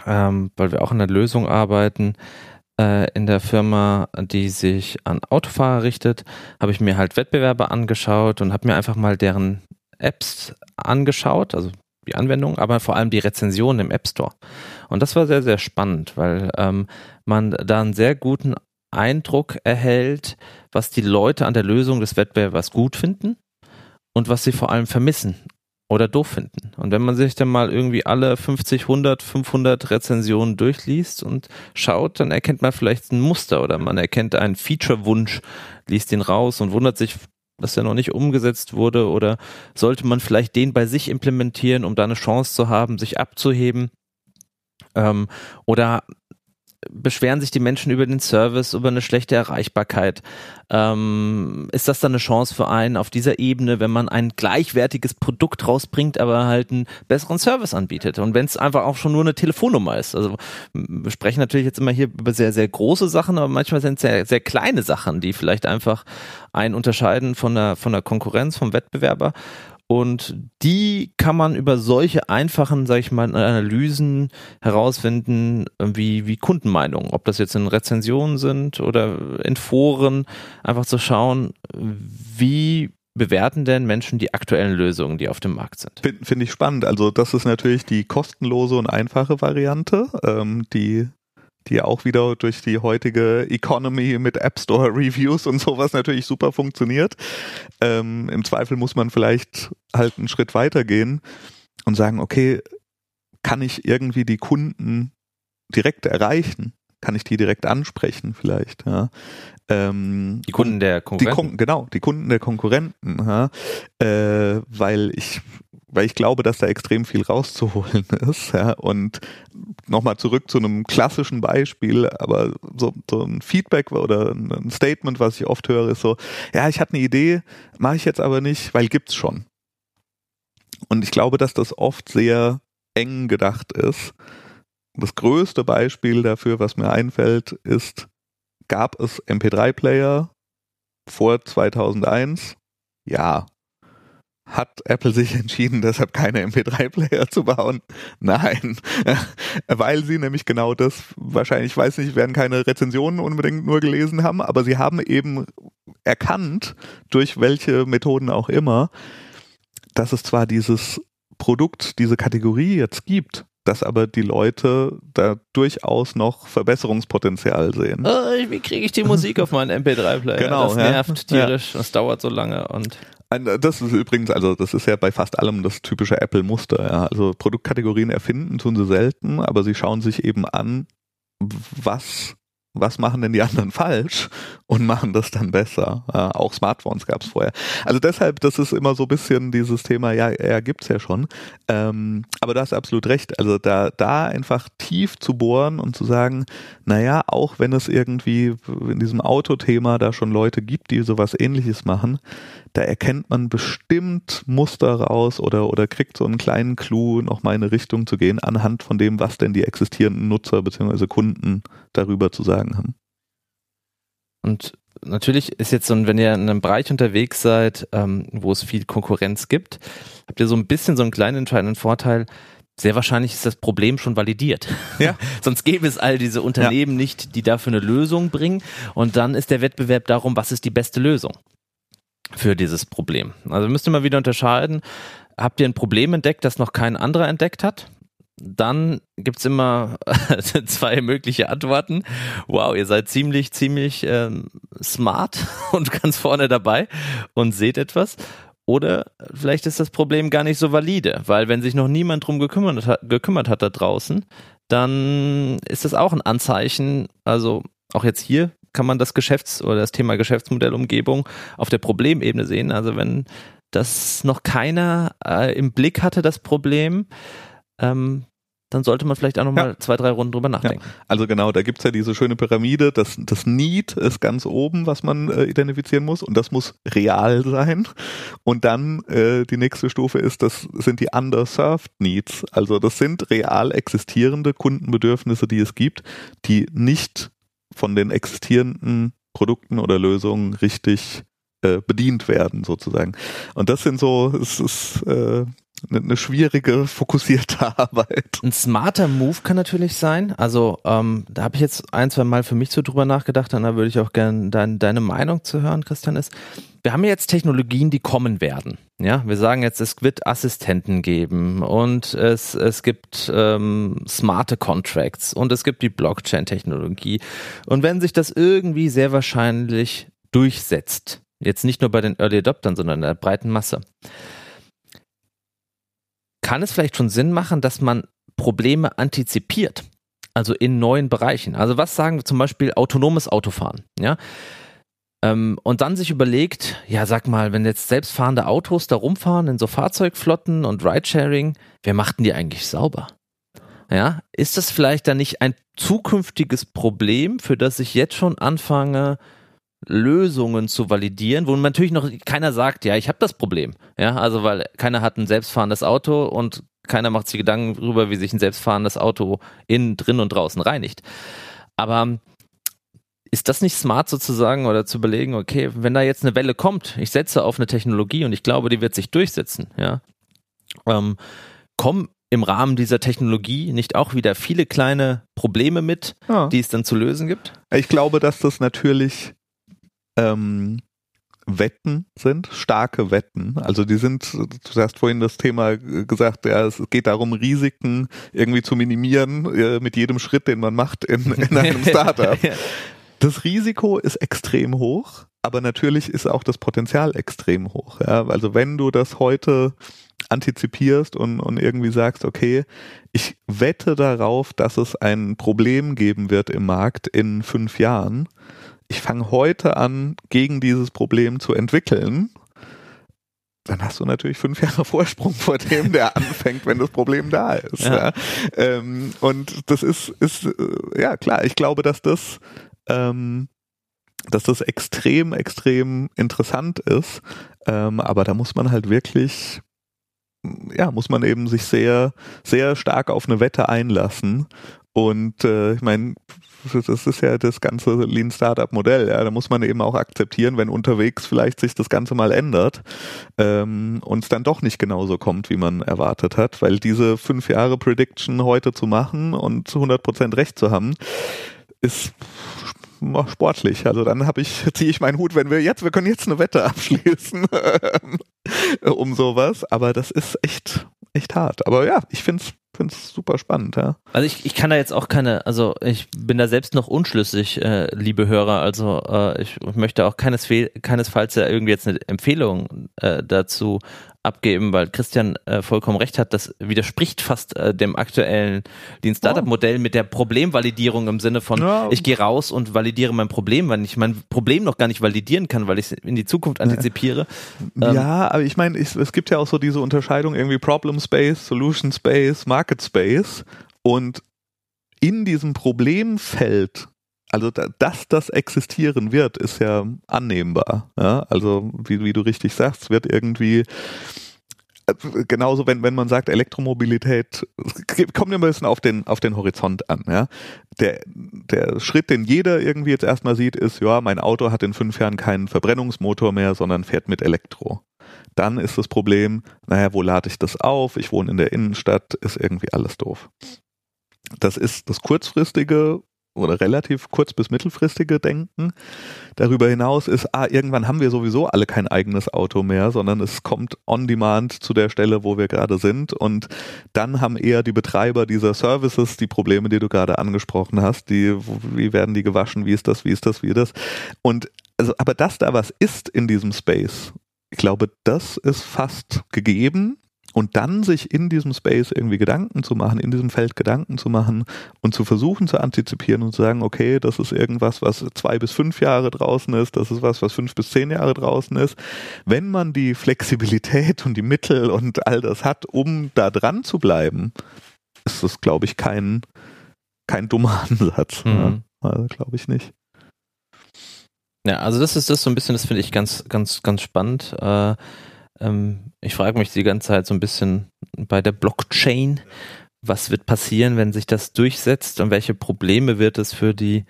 ähm, weil wir auch an der Lösung arbeiten, in der Firma, die sich an Autofahrer richtet, habe ich mir halt Wettbewerber angeschaut und habe mir einfach mal deren Apps angeschaut, also die Anwendung, aber vor allem die Rezension im App Store. Und das war sehr, sehr spannend, weil ähm, man da einen sehr guten Eindruck erhält, was die Leute an der Lösung des Wettbewerbers gut finden und was sie vor allem vermissen oder doof finden. Und wenn man sich dann mal irgendwie alle 50, 100, 500 Rezensionen durchliest und schaut, dann erkennt man vielleicht ein Muster oder man erkennt einen Feature-Wunsch, liest ihn raus und wundert sich, dass der noch nicht umgesetzt wurde oder sollte man vielleicht den bei sich implementieren, um da eine Chance zu haben, sich abzuheben. Ähm, oder beschweren sich die Menschen über den Service, über eine schlechte Erreichbarkeit. Ähm, ist das dann eine Chance für einen auf dieser Ebene, wenn man ein gleichwertiges Produkt rausbringt, aber halt einen besseren Service anbietet? Und wenn es einfach auch schon nur eine Telefonnummer ist. Also wir sprechen natürlich jetzt immer hier über sehr, sehr große Sachen, aber manchmal sind es sehr, sehr kleine Sachen, die vielleicht einfach einen unterscheiden von der, von der Konkurrenz, vom Wettbewerber. Und die kann man über solche einfachen, sage ich mal, Analysen herausfinden, wie, wie Kundenmeinungen. Ob das jetzt in Rezensionen sind oder in Foren, einfach zu schauen, wie bewerten denn Menschen die aktuellen Lösungen, die auf dem Markt sind? Finde find ich spannend. Also das ist natürlich die kostenlose und einfache Variante, ähm, die die auch wieder durch die heutige Economy mit App Store Reviews und sowas natürlich super funktioniert. Ähm, Im Zweifel muss man vielleicht halt einen Schritt weitergehen und sagen, okay, kann ich irgendwie die Kunden direkt erreichen? Kann ich die direkt ansprechen vielleicht? Ja? Ähm, die Kunden der Konkurrenten. Die, genau, die Kunden der Konkurrenten. Ja? Äh, weil ich weil ich glaube, dass da extrem viel rauszuholen (laughs) ist. Ja. Und nochmal zurück zu einem klassischen Beispiel, aber so, so ein Feedback oder ein Statement, was ich oft höre, ist so, ja, ich hatte eine Idee, mache ich jetzt aber nicht, weil gibt's schon. Und ich glaube, dass das oft sehr eng gedacht ist. Das größte Beispiel dafür, was mir einfällt, ist, gab es MP3-Player vor 2001? Ja, hat Apple sich (laughs) entschieden, deshalb keine MP3-Player zu bauen? Nein, (laughs) weil sie nämlich genau das, wahrscheinlich, ich weiß nicht, werden keine Rezensionen unbedingt nur gelesen haben, aber sie haben eben erkannt, durch welche Methoden auch immer, dass es zwar dieses Produkt, diese Kategorie jetzt gibt, dass aber die Leute da durchaus noch Verbesserungspotenzial sehen. Oh, wie kriege ich die Musik auf meinen MP3-Player? Genau, das nervt ja. tierisch, das dauert so lange und das ist übrigens, also das ist ja bei fast allem das typische Apple-Muster. Ja. Also Produktkategorien erfinden tun sie selten, aber sie schauen sich eben an, was was machen denn die anderen (laughs) falsch und machen das dann besser. Äh, auch Smartphones gab es vorher. Also deshalb, das ist immer so ein bisschen dieses Thema, ja, ja, gibt's ja schon. Ähm, aber du hast absolut recht. Also da, da einfach tief zu bohren und zu sagen, naja, auch wenn es irgendwie in diesem Autothema da schon Leute gibt, die sowas ähnliches machen, da erkennt man bestimmt Muster raus oder, oder kriegt so einen kleinen Clou, nochmal in eine Richtung zu gehen, anhand von dem, was denn die existierenden Nutzer bzw. Kunden darüber zu sagen haben. Und natürlich ist jetzt so, wenn ihr in einem Bereich unterwegs seid, ähm, wo es viel Konkurrenz gibt, habt ihr so ein bisschen so einen kleinen entscheidenden Vorteil. Sehr wahrscheinlich ist das Problem schon validiert. Ja. (laughs) Sonst gäbe es all diese Unternehmen ja. nicht, die dafür eine Lösung bringen. Und dann ist der Wettbewerb darum, was ist die beste Lösung für dieses Problem. Also müsst ihr mal wieder unterscheiden. Habt ihr ein Problem entdeckt, das noch kein anderer entdeckt hat? Dann gibt's immer (laughs) zwei mögliche Antworten. Wow, ihr seid ziemlich, ziemlich ähm, smart (laughs) und ganz vorne dabei und seht etwas. Oder vielleicht ist das Problem gar nicht so valide, weil wenn sich noch niemand drum gekümmert hat, gekümmert hat da draußen, dann ist das auch ein Anzeichen. Also auch jetzt hier kann man das Geschäfts- oder das Thema Geschäftsmodellumgebung auf der Problemebene sehen. Also wenn das noch keiner äh, im Blick hatte, das Problem, ähm, dann sollte man vielleicht auch nochmal ja. zwei, drei Runden drüber nachdenken. Ja. Also genau, da gibt's ja diese schöne Pyramide, das, das Need ist ganz oben, was man äh, identifizieren muss und das muss real sein. Und dann äh, die nächste Stufe ist, das sind die underserved Needs. Also das sind real existierende Kundenbedürfnisse, die es gibt, die nicht von den existierenden Produkten oder Lösungen richtig äh, bedient werden, sozusagen. Und das sind so, es ist äh, eine schwierige, fokussierte (laughs) Arbeit. Ein smarter Move kann natürlich sein. Also ähm, da habe ich jetzt ein, zwei Mal für mich so drüber nachgedacht, und da würde ich auch gerne dein, deine Meinung zu hören, Christian, ist, wir haben jetzt Technologien, die kommen werden. Ja, wir sagen jetzt, es wird Assistenten geben und es, es gibt ähm, smarte Contracts und es gibt die Blockchain-Technologie. Und wenn sich das irgendwie sehr wahrscheinlich durchsetzt, Jetzt nicht nur bei den Early Adoptern, sondern in der breiten Masse. Kann es vielleicht schon Sinn machen, dass man Probleme antizipiert? Also in neuen Bereichen. Also was sagen wir zum Beispiel autonomes Autofahren? Ja. Ähm, und dann sich überlegt, ja, sag mal, wenn jetzt selbstfahrende Autos da rumfahren in so Fahrzeugflotten und Ridesharing, wer macht denn die eigentlich sauber? Ja, ist das vielleicht dann nicht ein zukünftiges Problem, für das ich jetzt schon anfange, Lösungen zu validieren, wo natürlich noch keiner sagt, ja, ich habe das Problem. Ja, also weil keiner hat ein selbstfahrendes Auto und keiner macht sich Gedanken darüber, wie sich ein selbstfahrendes Auto innen, drin und draußen reinigt. Aber ist das nicht smart sozusagen oder zu überlegen, okay, wenn da jetzt eine Welle kommt, ich setze auf eine Technologie und ich glaube, die wird sich durchsetzen, ja, ähm, kommen im Rahmen dieser Technologie nicht auch wieder viele kleine Probleme mit, ja. die es dann zu lösen gibt? Ich glaube, dass das natürlich ähm, Wetten sind, starke Wetten. Also die sind, du hast vorhin das Thema gesagt, ja, es geht darum, Risiken irgendwie zu minimieren äh, mit jedem Schritt, den man macht in, in einem (laughs) Startup. Das Risiko ist extrem hoch, aber natürlich ist auch das Potenzial extrem hoch. Ja? Also wenn du das heute antizipierst und, und irgendwie sagst, okay, ich wette darauf, dass es ein Problem geben wird im Markt in fünf Jahren, ich fange heute an, gegen dieses Problem zu entwickeln, dann hast du natürlich fünf Jahre (laughs) Vorsprung vor dem, der anfängt, wenn das Problem da ist. Ja. ja. Ähm, und das ist, ist, äh, ja klar, ich glaube, dass das, ähm, dass das extrem, extrem interessant ist. Ähm, aber da muss man halt wirklich, ja, muss man eben sich sehr, sehr stark auf eine Wette einlassen. Und äh, ich meine, das ist ja das ganze Lean Startup Modell. Ja, da muss man eben auch akzeptieren, wenn unterwegs vielleicht sich das Ganze mal ändert ähm, und es dann doch nicht genauso kommt, wie man erwartet hat, weil diese fünf Jahre Prediction heute zu machen und 100 Prozent recht zu haben, ist sportlich. Also dann habe ich (laughs) ziehe ich meinen Hut, wenn wir jetzt wir können jetzt eine Wette abschließen (laughs) um sowas, aber das ist echt echt hart. Aber ja, ich finde es finde es super spannend, ja. Also ich, ich kann da jetzt auch keine, also ich bin da selbst noch unschlüssig, äh, liebe Hörer. Also äh, ich möchte auch keinesfehl, keinesfalls ja irgendwie jetzt eine Empfehlung äh, dazu abgeben, weil Christian äh, vollkommen recht hat, das widerspricht fast äh, dem aktuellen Lean Startup Modell mit der Problemvalidierung im Sinne von ja. ich gehe raus und validiere mein Problem, weil ich mein Problem noch gar nicht validieren kann, weil ich es in die Zukunft antizipiere. Ja, ähm, ja aber ich meine, es gibt ja auch so diese Unterscheidung irgendwie Problem Space, Solution Space, Market Space und in diesem Problemfeld also dass das existieren wird, ist ja annehmbar. Ja? Also wie, wie du richtig sagst, wird irgendwie äh, genauso wenn wenn man sagt Elektromobilität kommt immer ein bisschen auf den auf den Horizont an ja der der Schritt den jeder irgendwie jetzt erstmal sieht ist ja mein Auto hat in fünf Jahren keinen Verbrennungsmotor mehr sondern fährt mit Elektro dann ist das Problem naja wo lade ich das auf ich wohne in der Innenstadt ist irgendwie alles doof das ist das kurzfristige oder relativ kurz- bis mittelfristige Denken. Darüber hinaus ist, ah, irgendwann haben wir sowieso alle kein eigenes Auto mehr, sondern es kommt on demand zu der Stelle, wo wir gerade sind. Und dann haben eher die Betreiber dieser Services die Probleme, die du gerade angesprochen hast. Die, wie werden die gewaschen? Wie ist das? Wie ist das? Wie ist das? Und also, aber dass da was ist in diesem Space, ich glaube, das ist fast gegeben und dann sich in diesem Space irgendwie Gedanken zu machen, in diesem Feld Gedanken zu machen und zu versuchen zu antizipieren und zu sagen, okay, das ist irgendwas, was zwei bis fünf Jahre draußen ist, das ist was, was fünf bis zehn Jahre draußen ist. Wenn man die Flexibilität und die Mittel und all das hat, um da dran zu bleiben, ist das, glaube ich, kein, kein dummer (laughs) Ansatz. Mhm. Ja, also glaube ich nicht. Ja, also das ist das so ein bisschen, das finde ich ganz, ganz, ganz spannend. Äh, ähm, ich frage mich die ganze Zeit so ein bisschen bei der Blockchain, was wird passieren, wenn sich das durchsetzt und welche Probleme wird es für die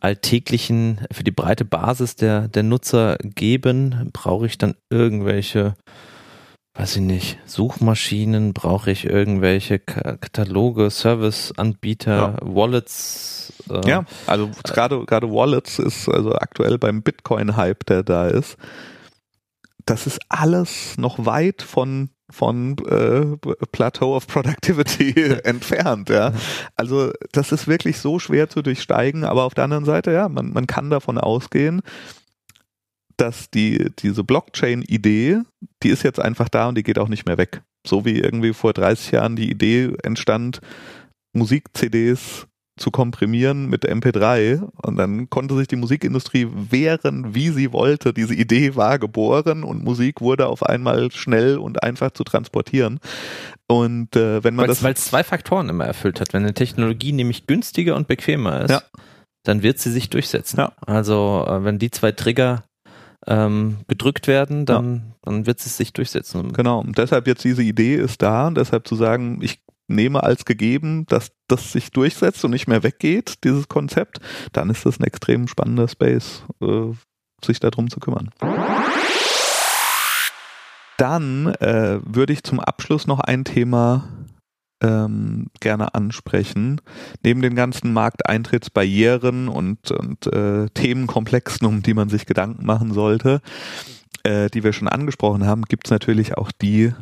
alltäglichen, für die breite Basis der, der Nutzer geben? Brauche ich dann irgendwelche, weiß ich nicht, Suchmaschinen? Brauche ich irgendwelche Kataloge, Serviceanbieter, ja. Wallets? Äh, ja, also gerade gerade Wallets ist also aktuell beim Bitcoin-Hype, der da ist das ist alles noch weit von von äh, Plateau of Productivity (laughs) entfernt, ja. Also das ist wirklich so schwer zu durchsteigen, aber auf der anderen Seite, ja, man, man kann davon ausgehen, dass die, diese Blockchain-Idee, die ist jetzt einfach da und die geht auch nicht mehr weg. So wie irgendwie vor 30 Jahren die Idee entstand, Musik-CDs zu komprimieren mit MP3 und dann konnte sich die Musikindustrie wehren, wie sie wollte. Diese Idee war geboren und Musik wurde auf einmal schnell und einfach zu transportieren. Und äh, wenn man weil's, das weil es zwei Faktoren immer erfüllt hat, wenn eine Technologie nämlich günstiger und bequemer ist, Ja. dann wird sie sich durchsetzen. Ja. Also äh, wenn die zwei Trigger ähm, gedrückt werden, dann, dann wird es sich durchsetzen. Genau, und deshalb jetzt diese Idee ist da und deshalb zu sagen, ich nehme als gegeben, dass das sich durchsetzt und nicht mehr weggeht, dieses Konzept, dann ist das ein extrem spannender Space, äh, sich darum zu kümmern. Dann äh, würde ich zum Abschluss noch ein Thema ähm, gerne ansprechen. Neben den ganzen Markteintrittsbarrieren und, und äh, Themenkomplexen, um die man sich Gedanken machen sollte, äh, die wir schon angesprochen haben, gibt es natürlich auch die,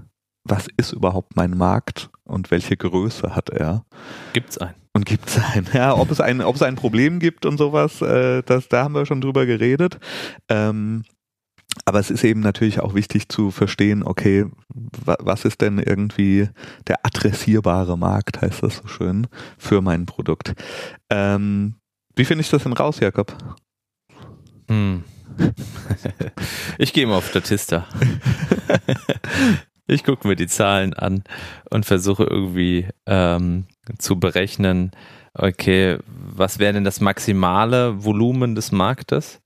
was ist überhaupt mein Markt und welche Größe hat er? Gibt's einen? Und gibt es ein, ja, ob es ein, ob es ein Problem gibt und sowas, äh, das, da haben wir schon drüber geredet. Ähm, aber es ist eben natürlich auch wichtig zu verstehen, okay, wa was ist denn irgendwie der adressierbare Markt, heißt das so schön, für mein Produkt. Ähm, wie finde ich das denn raus, Jakob? Hm. (laughs) ich gehe mal auf Statista. (laughs) ich gucke mir die Zahlen an und versuche irgendwie ähm, zu berechnen, okay, was wäre denn das maximale Volumen des Marktes?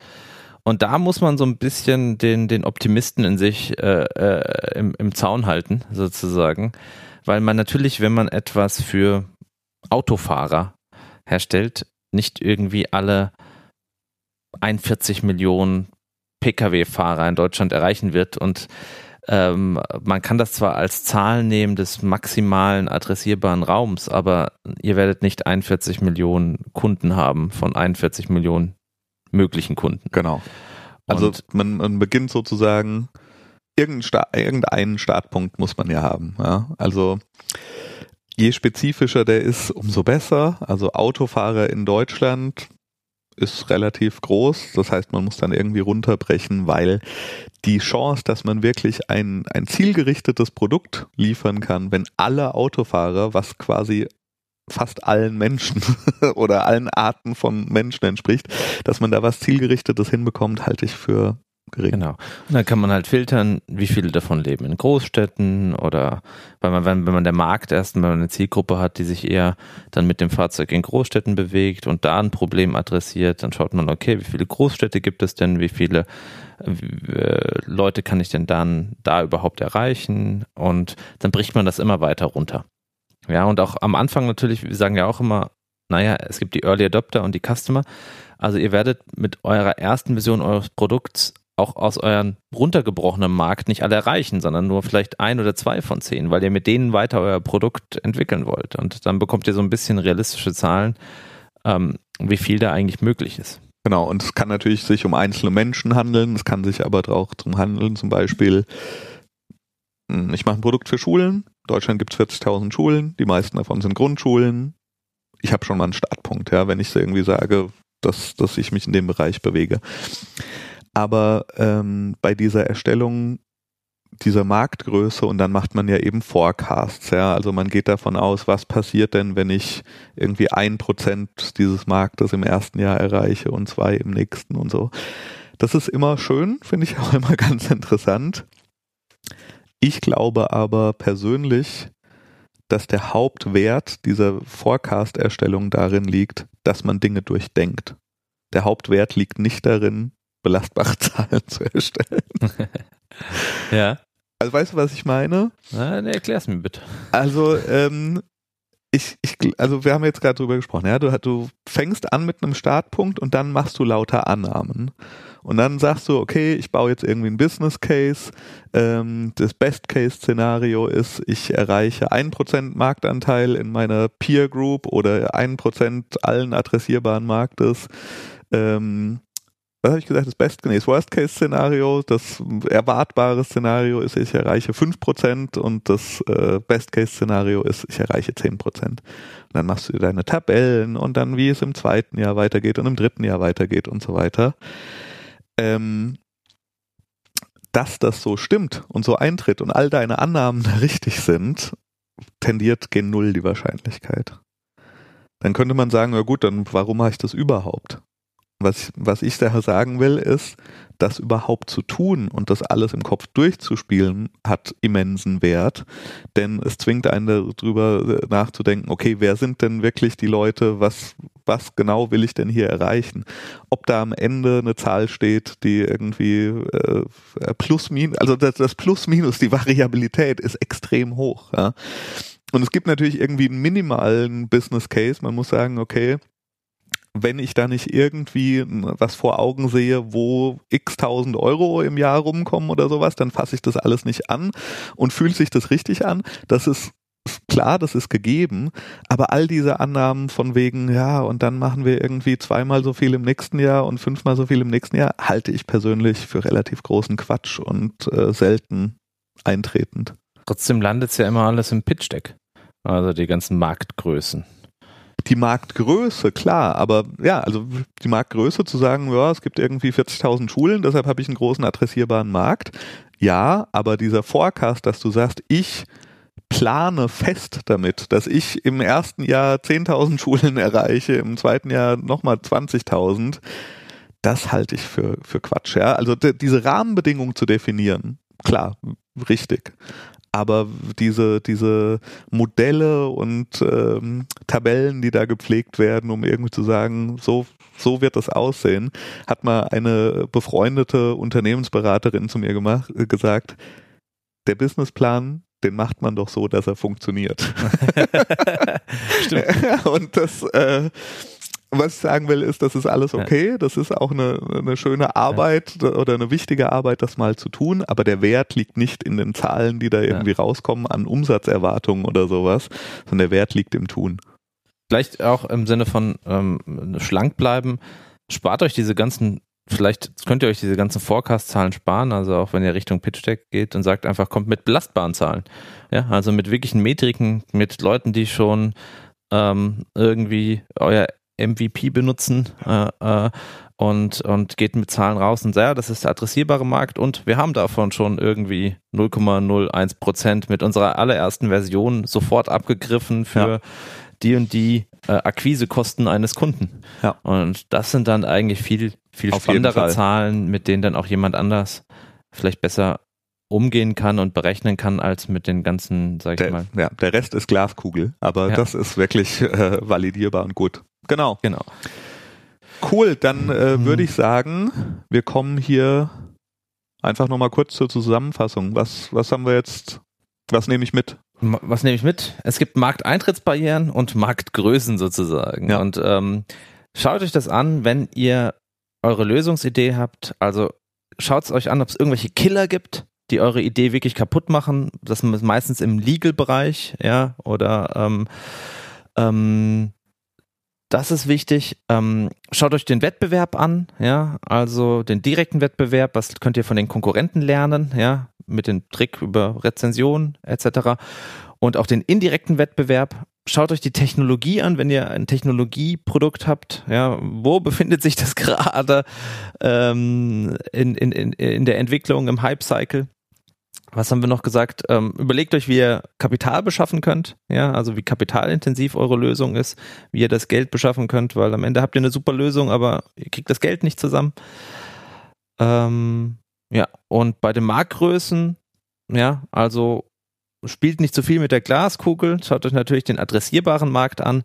Und da muss man so ein bisschen den, den Optimisten in sich äh, äh, im, im Zaun halten, sozusagen. Weil man natürlich, wenn man etwas für Autofahrer herstellt, nicht irgendwie alle 41 Millionen Pkw-Fahrer in Deutschland erreichen wird. Und ähm, man kann das zwar als Zahl nehmen des maximalen adressierbaren Raums, aber ihr werdet nicht 41 Millionen Kunden haben von 41 Millionen möglichen Kunden. Genau. Also man, man beginnt sozusagen, irgendeinen, Sta irgendeinen Startpunkt muss man ja haben. Ja? Also je spezifischer der ist, umso besser. Also Autofahrer in Deutschland ist relativ groß. Das heißt, man muss dann irgendwie runterbrechen, weil die Chance, dass man wirklich ein, ein zielgerichtetes Produkt liefern kann, wenn alle Autofahrer, was quasi fast allen Menschen (laughs) oder allen Arten von Menschen entspricht, dass man da was zielgerichtetes hinbekommt, halte ich für gering. Genau. Und dann kann man halt filtern, wie viele davon leben in Großstädten oder weil man, wenn, wenn man der Markt erst, wenn man eine Zielgruppe hat, die sich eher dann mit dem Fahrzeug in Großstädten bewegt und da ein Problem adressiert, dann schaut man, okay, wie viele Großstädte gibt es denn, wie viele äh, Leute kann ich denn dann da überhaupt erreichen und dann bricht man das immer weiter runter. Ja, und auch am Anfang natürlich, wir sagen ja auch immer, naja, es gibt die Early Adopter und die Customer. Also ihr werdet mit eurer ersten Version eures Produkts auch aus euren runtergebrochenen Markt nicht alle erreichen, sondern nur vielleicht ein oder zwei von zehn, weil ihr mit denen weiter euer Produkt entwickeln wollt. Und dann bekommt ihr so ein bisschen realistische Zahlen, ähm, wie viel da eigentlich möglich ist. Genau, und es kann natürlich sich um einzelne Menschen handeln, es kann sich aber auch darum handeln, zum Beispiel, mh, ich mache ein Produkt für Schulen, in Deutschland gibt es 40.000 Schulen, die meisten davon sind Grundschulen. Ich habe schon mal einen Startpunkt, ja, wenn ich irgendwie sage, dass, dass ich mich in dem Bereich bewege. Aber ähm, bei dieser Erstellung dieser Marktgröße und dann macht man ja eben Forecasts, ja, also man geht davon aus, was passiert denn, wenn ich irgendwie ein Prozent dieses Marktes im ersten Jahr erreiche und zwei im nächsten und so. Das ist immer schön, finde ich (laughs) auch immer ganz interessant. Ich glaube aber persönlich, dass der Hauptwert dieser Forecast-Erstellung darin liegt, dass man Dinge durchdenkt. Der Hauptwert liegt nicht darin, belastbare (laughs) Zahlen zu erstellen. (laughs) Ja. Also weißt du, was ich meine? Na, nee, erklär's mir bitte. Also, ähm, ich, ich, also wir haben jetzt gerade drüber gesprochen, ja, du, du fängst an mit einem Startpunkt und dann machst du lauter Annahmen. Und dann sagst du, okay, ich baue jetzt irgendwie einen Business Case. Ähm, das Best-Case-Szenario ist, ich erreiche 1% Marktanteil in meiner Peer Group oder 1% allen adressierbaren Marktes. Ähm, was habe ich gesagt, das Best, das Worst-Case-Szenario, das erwartbare Szenario ist, ich erreiche 5% und das äh, Best-Case-Szenario ist, ich erreiche 10%. Und dann machst du dir deine Tabellen und dann, wie es im zweiten Jahr weitergeht und im dritten Jahr weitergeht und so weiter. Ähm, dass das so stimmt und so eintritt und all deine Annahmen richtig sind, tendiert gen Null die Wahrscheinlichkeit. Dann könnte man sagen, ja gut, dann warum mache ich das überhaupt? Was, was ich daher sagen will, ist, das überhaupt zu tun und das alles im Kopf durchzuspielen, hat immensen Wert, denn es zwingt einen darüber nachzudenken, okay, wer sind denn wirklich die Leute, was, was genau will ich denn hier erreichen? Ob da am Ende eine Zahl steht, die irgendwie äh, plus minus, also das, das plus minus, die Variabilität ist extrem hoch. Ja? Und es gibt natürlich irgendwie einen minimalen Business Case. Man muss sagen, okay, wenn ich da nicht irgendwie was vor Augen sehe, wo x tausend Euro im Jahr rumkommen oder sowas, dann fasse ich das alles nicht an und fühlt sich das richtig an. Das ist klar, das ist gegeben, aber all diese Annahmen von wegen, ja, und dann machen wir irgendwie zweimal so viel im nächsten Jahr und fünfmal so viel im nächsten Jahr, halte ich persönlich für relativ großen Quatsch und äh, selten eintretend. Trotzdem landet es ja immer alles im Pitch-Deck. Also die ganzen Marktgrößen die Marktgröße, klar, aber ja, also die Marktgröße zu sagen, ja, es gibt irgendwie 40.000 Schulen, deshalb habe ich einen großen adressierbaren Markt. Ja, aber dieser Forecast, dass du sagst, ich plane fest damit, dass ich im ersten Jahr 10.000 Schulen erreiche, im zweiten Jahr nochmal 20.000, das halte ich für, für Quatsch. Ja? Also diese Rahmenbedingungen zu definieren, klar, richtig aber diese, diese Modelle und ähm, Tabellen, die da gepflegt werden, um irgendwie zu sagen, so, so wird das aussehen, hat mal eine befreundete Unternehmensberaterin zu mir gemacht, äh, gesagt, der Businessplan, den macht man doch so, dass er funktioniert. (laughs) Stimmt. (laughs) und das äh, was ich sagen will, ist, das ist alles okay. Das ist auch eine, eine schöne Arbeit ja. oder eine wichtige Arbeit, das mal zu tun. Aber der Wert liegt nicht in den Zahlen, die da irgendwie ja. rauskommen an Umsatzerwartungen oder sowas, sondern der Wert liegt im Tun. Vielleicht auch im Sinne von ähm, schlank bleiben. Spart euch diese ganzen vielleicht könnt ihr euch diese ganzen Forecast-Zahlen sparen, also auch wenn ihr Richtung Pitch Deck geht und sagt einfach, kommt mit belastbaren Zahlen. Ja, also mit wirklichen Metriken, mit Leuten, die schon ähm, irgendwie euer MVP benutzen äh, äh, und, und geht mit Zahlen raus und sagt, ja, das ist der adressierbare Markt und wir haben davon schon irgendwie 0,01 Prozent mit unserer allerersten Version sofort abgegriffen für ja. die und die äh, Akquisekosten eines Kunden. Ja. Und das sind dann eigentlich viel, viel spannendere Zahlen, mit denen dann auch jemand anders vielleicht besser umgehen kann und berechnen kann, als mit den ganzen, sag ich der, mal. Ja, der Rest ist Glaskugel, aber ja. das ist wirklich äh, validierbar und gut. Genau. Genau. Cool, dann äh, mhm. würde ich sagen, wir kommen hier einfach nochmal kurz zur Zusammenfassung. Was, was haben wir jetzt, was nehme ich mit? Was nehme ich mit? Es gibt Markteintrittsbarrieren und Marktgrößen sozusagen. Ja. Und ähm, schaut euch das an, wenn ihr eure Lösungsidee habt. Also schaut es euch an, ob es irgendwelche Killer gibt, die eure Idee wirklich kaputt machen. Das ist meistens im Legal-Bereich, ja, oder ähm, ähm, das ist wichtig. Ähm, schaut euch den Wettbewerb an, ja, also den direkten Wettbewerb, was könnt ihr von den Konkurrenten lernen, ja, mit dem Trick über Rezension etc. Und auch den indirekten Wettbewerb. Schaut euch die Technologie an, wenn ihr ein Technologieprodukt habt, ja, wo (laughs) befindet sich das gerade ähm, in, in, in der Entwicklung im Hype-Cycle? Was haben wir noch gesagt? Ähm, überlegt euch, wie ihr Kapital beschaffen könnt, ja, also wie kapitalintensiv eure Lösung ist, wie ihr das Geld beschaffen könnt, weil am Ende habt ihr eine super Lösung, aber ihr kriegt das Geld nicht zusammen. Ähm, ja, und bei den Marktgrößen, ja, also spielt nicht zu viel mit der Glaskugel, schaut euch natürlich den adressierbaren Markt an.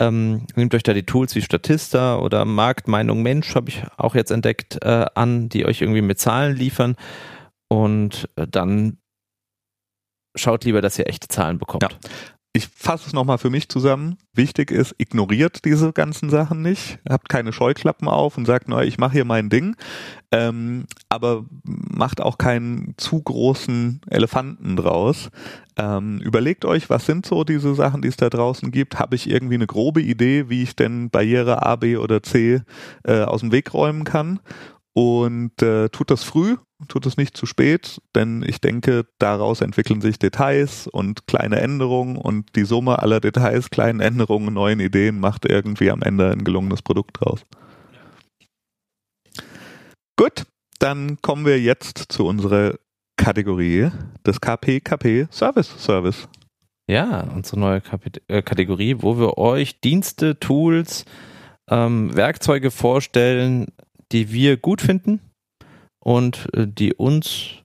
Ähm, nehmt euch da die Tools wie Statista oder Marktmeinung Mensch, habe ich auch jetzt entdeckt, äh, an, die euch irgendwie mit Zahlen liefern und äh, dann schaut lieber, dass ihr echte Zahlen bekommt. Ja. Ich fasse es nochmal für mich zusammen. Wichtig ist, ignoriert diese ganzen Sachen nicht, habt keine Scheuklappen auf und sagt, na, ich mache hier mein Ding, ähm, aber macht auch keinen zu großen Elefanten draus. Ähm, überlegt euch, was sind so diese Sachen, die es da draußen gibt? Habe ich irgendwie eine grobe Idee, wie ich denn Barriere A, B oder C äh, aus dem Weg räumen kann? Und äh, tut das früh, tut es nicht zu spät, denn ich denke, daraus entwickeln sich Details und kleine Änderungen und die Summe aller Details, kleinen Änderungen, neuen Ideen macht irgendwie am Ende ein gelungenes Produkt draus. Gut, dann kommen wir jetzt zu unserer Kategorie des KPKP Service Service. Ja, unsere neue Kapit äh, Kategorie, wo wir euch Dienste, Tools, ähm, Werkzeuge vorstellen, die wir gut finden und äh, die uns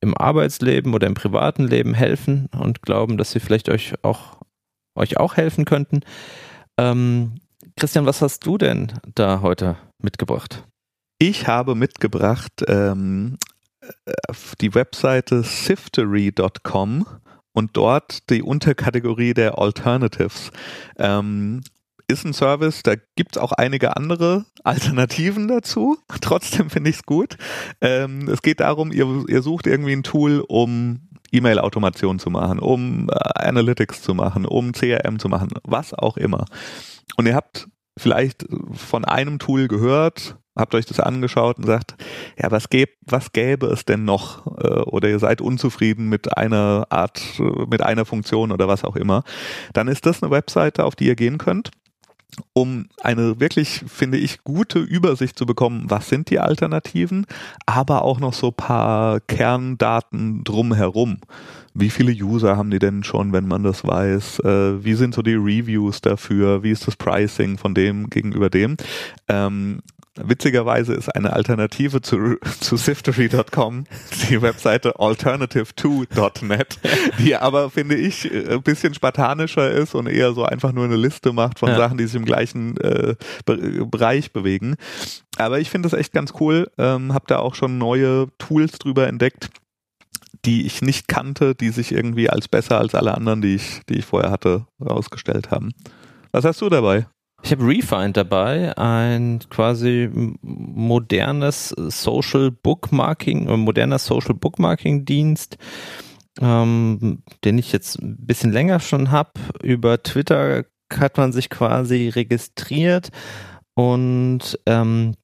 im Arbeitsleben oder im privaten Leben helfen und glauben, dass sie vielleicht euch auch, euch auch helfen könnten. Ähm, Christian, was hast du denn da heute mitgebracht? Ich habe mitgebracht ähm, die Webseite siftery.com und dort die Unterkategorie der Alternatives. Ähm, ist ein Service, da gibt's auch einige andere Alternativen dazu. (laughs) Trotzdem finde ich es gut. Ähm, es geht darum, ihr, ihr sucht irgendwie ein Tool, um E-Mail-Automation zu machen, um äh, Analytics zu machen, um CRM zu machen, was auch immer. Und ihr habt vielleicht von einem Tool gehört, habt euch das angeschaut und sagt, ja, was gäbe, was gäbe es denn noch? Äh, oder ihr seid unzufrieden mit einer Art, äh, mit einer Funktion oder was auch immer. Dann ist das eine Webseite, auf die ihr gehen könnt um eine wirklich, finde ich, gute Übersicht zu bekommen, was sind die Alternativen, aber auch noch so paar Kerndaten drumherum. Wie viele User haben die denn schon, wenn man das weiß? Äh, wie sind so die Reviews dafür? Wie ist das Pricing von dem gegenüber dem? Ähm, Witzigerweise ist eine Alternative zu, zu Siftery.com die Webseite alternative2.net, die aber, finde ich, ein bisschen spartanischer ist und eher so einfach nur eine Liste macht von ja. Sachen, die sich im gleichen äh, Bereich bewegen. Aber ich finde das echt ganz cool. Ähm, hab da auch schon neue Tools drüber entdeckt die ich nicht kannte, die sich irgendwie als besser als alle anderen, die ich, die ich vorher hatte, herausgestellt haben. Was hast du dabei? Ich habe Refind dabei, ein quasi modernes Social Bookmarking, äh, moderner Social Bookmarking Dienst, ähm, den ich jetzt ein bisschen länger schon habe. Über Twitter hat man sich quasi registriert und ähm,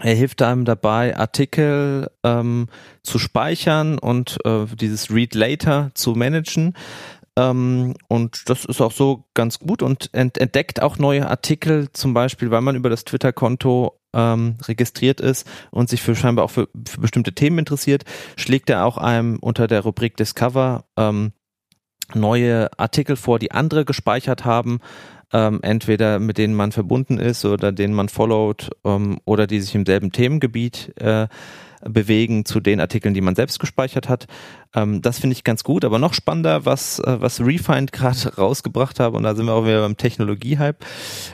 er hilft einem dabei, Artikel ähm, zu speichern und äh, dieses Read Later zu managen. Ähm, und das ist auch so ganz gut und ent entdeckt auch neue Artikel, zum Beispiel, weil man über das Twitter-Konto ähm, registriert ist und sich für scheinbar auch für, für bestimmte Themen interessiert, schlägt er auch einem unter der Rubrik Discover ähm, neue Artikel vor, die andere gespeichert haben, ähm, entweder mit denen man verbunden ist oder denen man followt ähm, oder die sich im selben Themengebiet äh, bewegen zu den Artikeln, die man selbst gespeichert hat. Ähm, das finde ich ganz gut, aber noch spannender, was, äh, was Refind (laughs) gerade rausgebracht habe, und da sind wir auch wieder beim Technologie-Hype.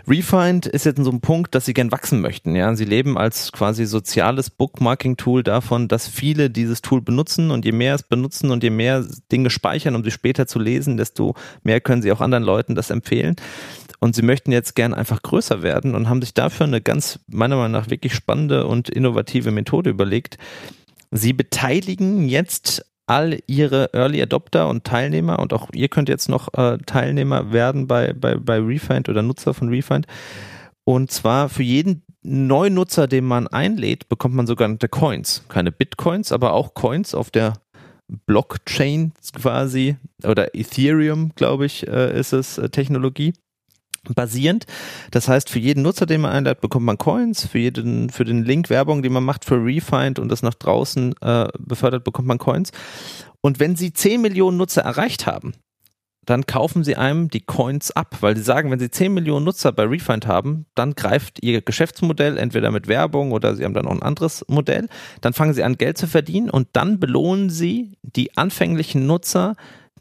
Refind ist jetzt in so einem Punkt, dass sie gern wachsen möchten. Ja, Sie leben als quasi soziales Bookmarking-Tool davon, dass viele dieses Tool benutzen und je mehr es benutzen und je mehr Dinge speichern, um sie später zu lesen, desto mehr können sie auch anderen Leuten das empfehlen und sie möchten jetzt gern einfach größer werden und haben sich dafür eine ganz, meiner Meinung nach, wirklich spannende und innovative Methode überlegt. Sie beteiligen jetzt all ihre Early Adopter und Teilnehmer und auch ihr könnt jetzt noch äh, Teilnehmer werden bei, bei, bei Refind oder Nutzer von Refind. Und zwar für jeden neuen Nutzer, den man einlädt, bekommt man sogenannte Coins. Keine Bitcoins, aber auch Coins auf der Blockchain quasi oder Ethereum, glaube ich, äh, ist es äh, Technologie basierend. Das heißt, für jeden Nutzer, den man einlädt, bekommt man Coins. Für jeden, für den Link Werbung, den man macht für Refind und das nach draußen äh, befördert, bekommt man Coins. Und wenn Sie 10 Millionen Nutzer erreicht haben, dann kaufen Sie einem die Coins ab, weil Sie sagen, wenn Sie 10 Millionen Nutzer bei Refind haben, dann greift Ihr Geschäftsmodell entweder mit Werbung oder Sie haben dann noch ein anderes Modell. Dann fangen Sie an, Geld zu verdienen und dann belohnen Sie die anfänglichen Nutzer,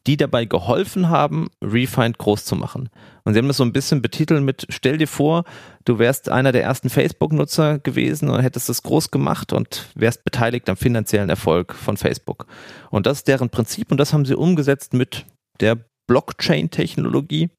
die dabei geholfen haben, Refind groß zu machen. Und sie haben das so ein bisschen betitelt mit, stell dir vor, du wärst einer der ersten Facebook-Nutzer gewesen und hättest das groß gemacht und wärst beteiligt am finanziellen Erfolg von Facebook. Und das ist deren Prinzip und das haben sie umgesetzt mit der Blockchain-Technologie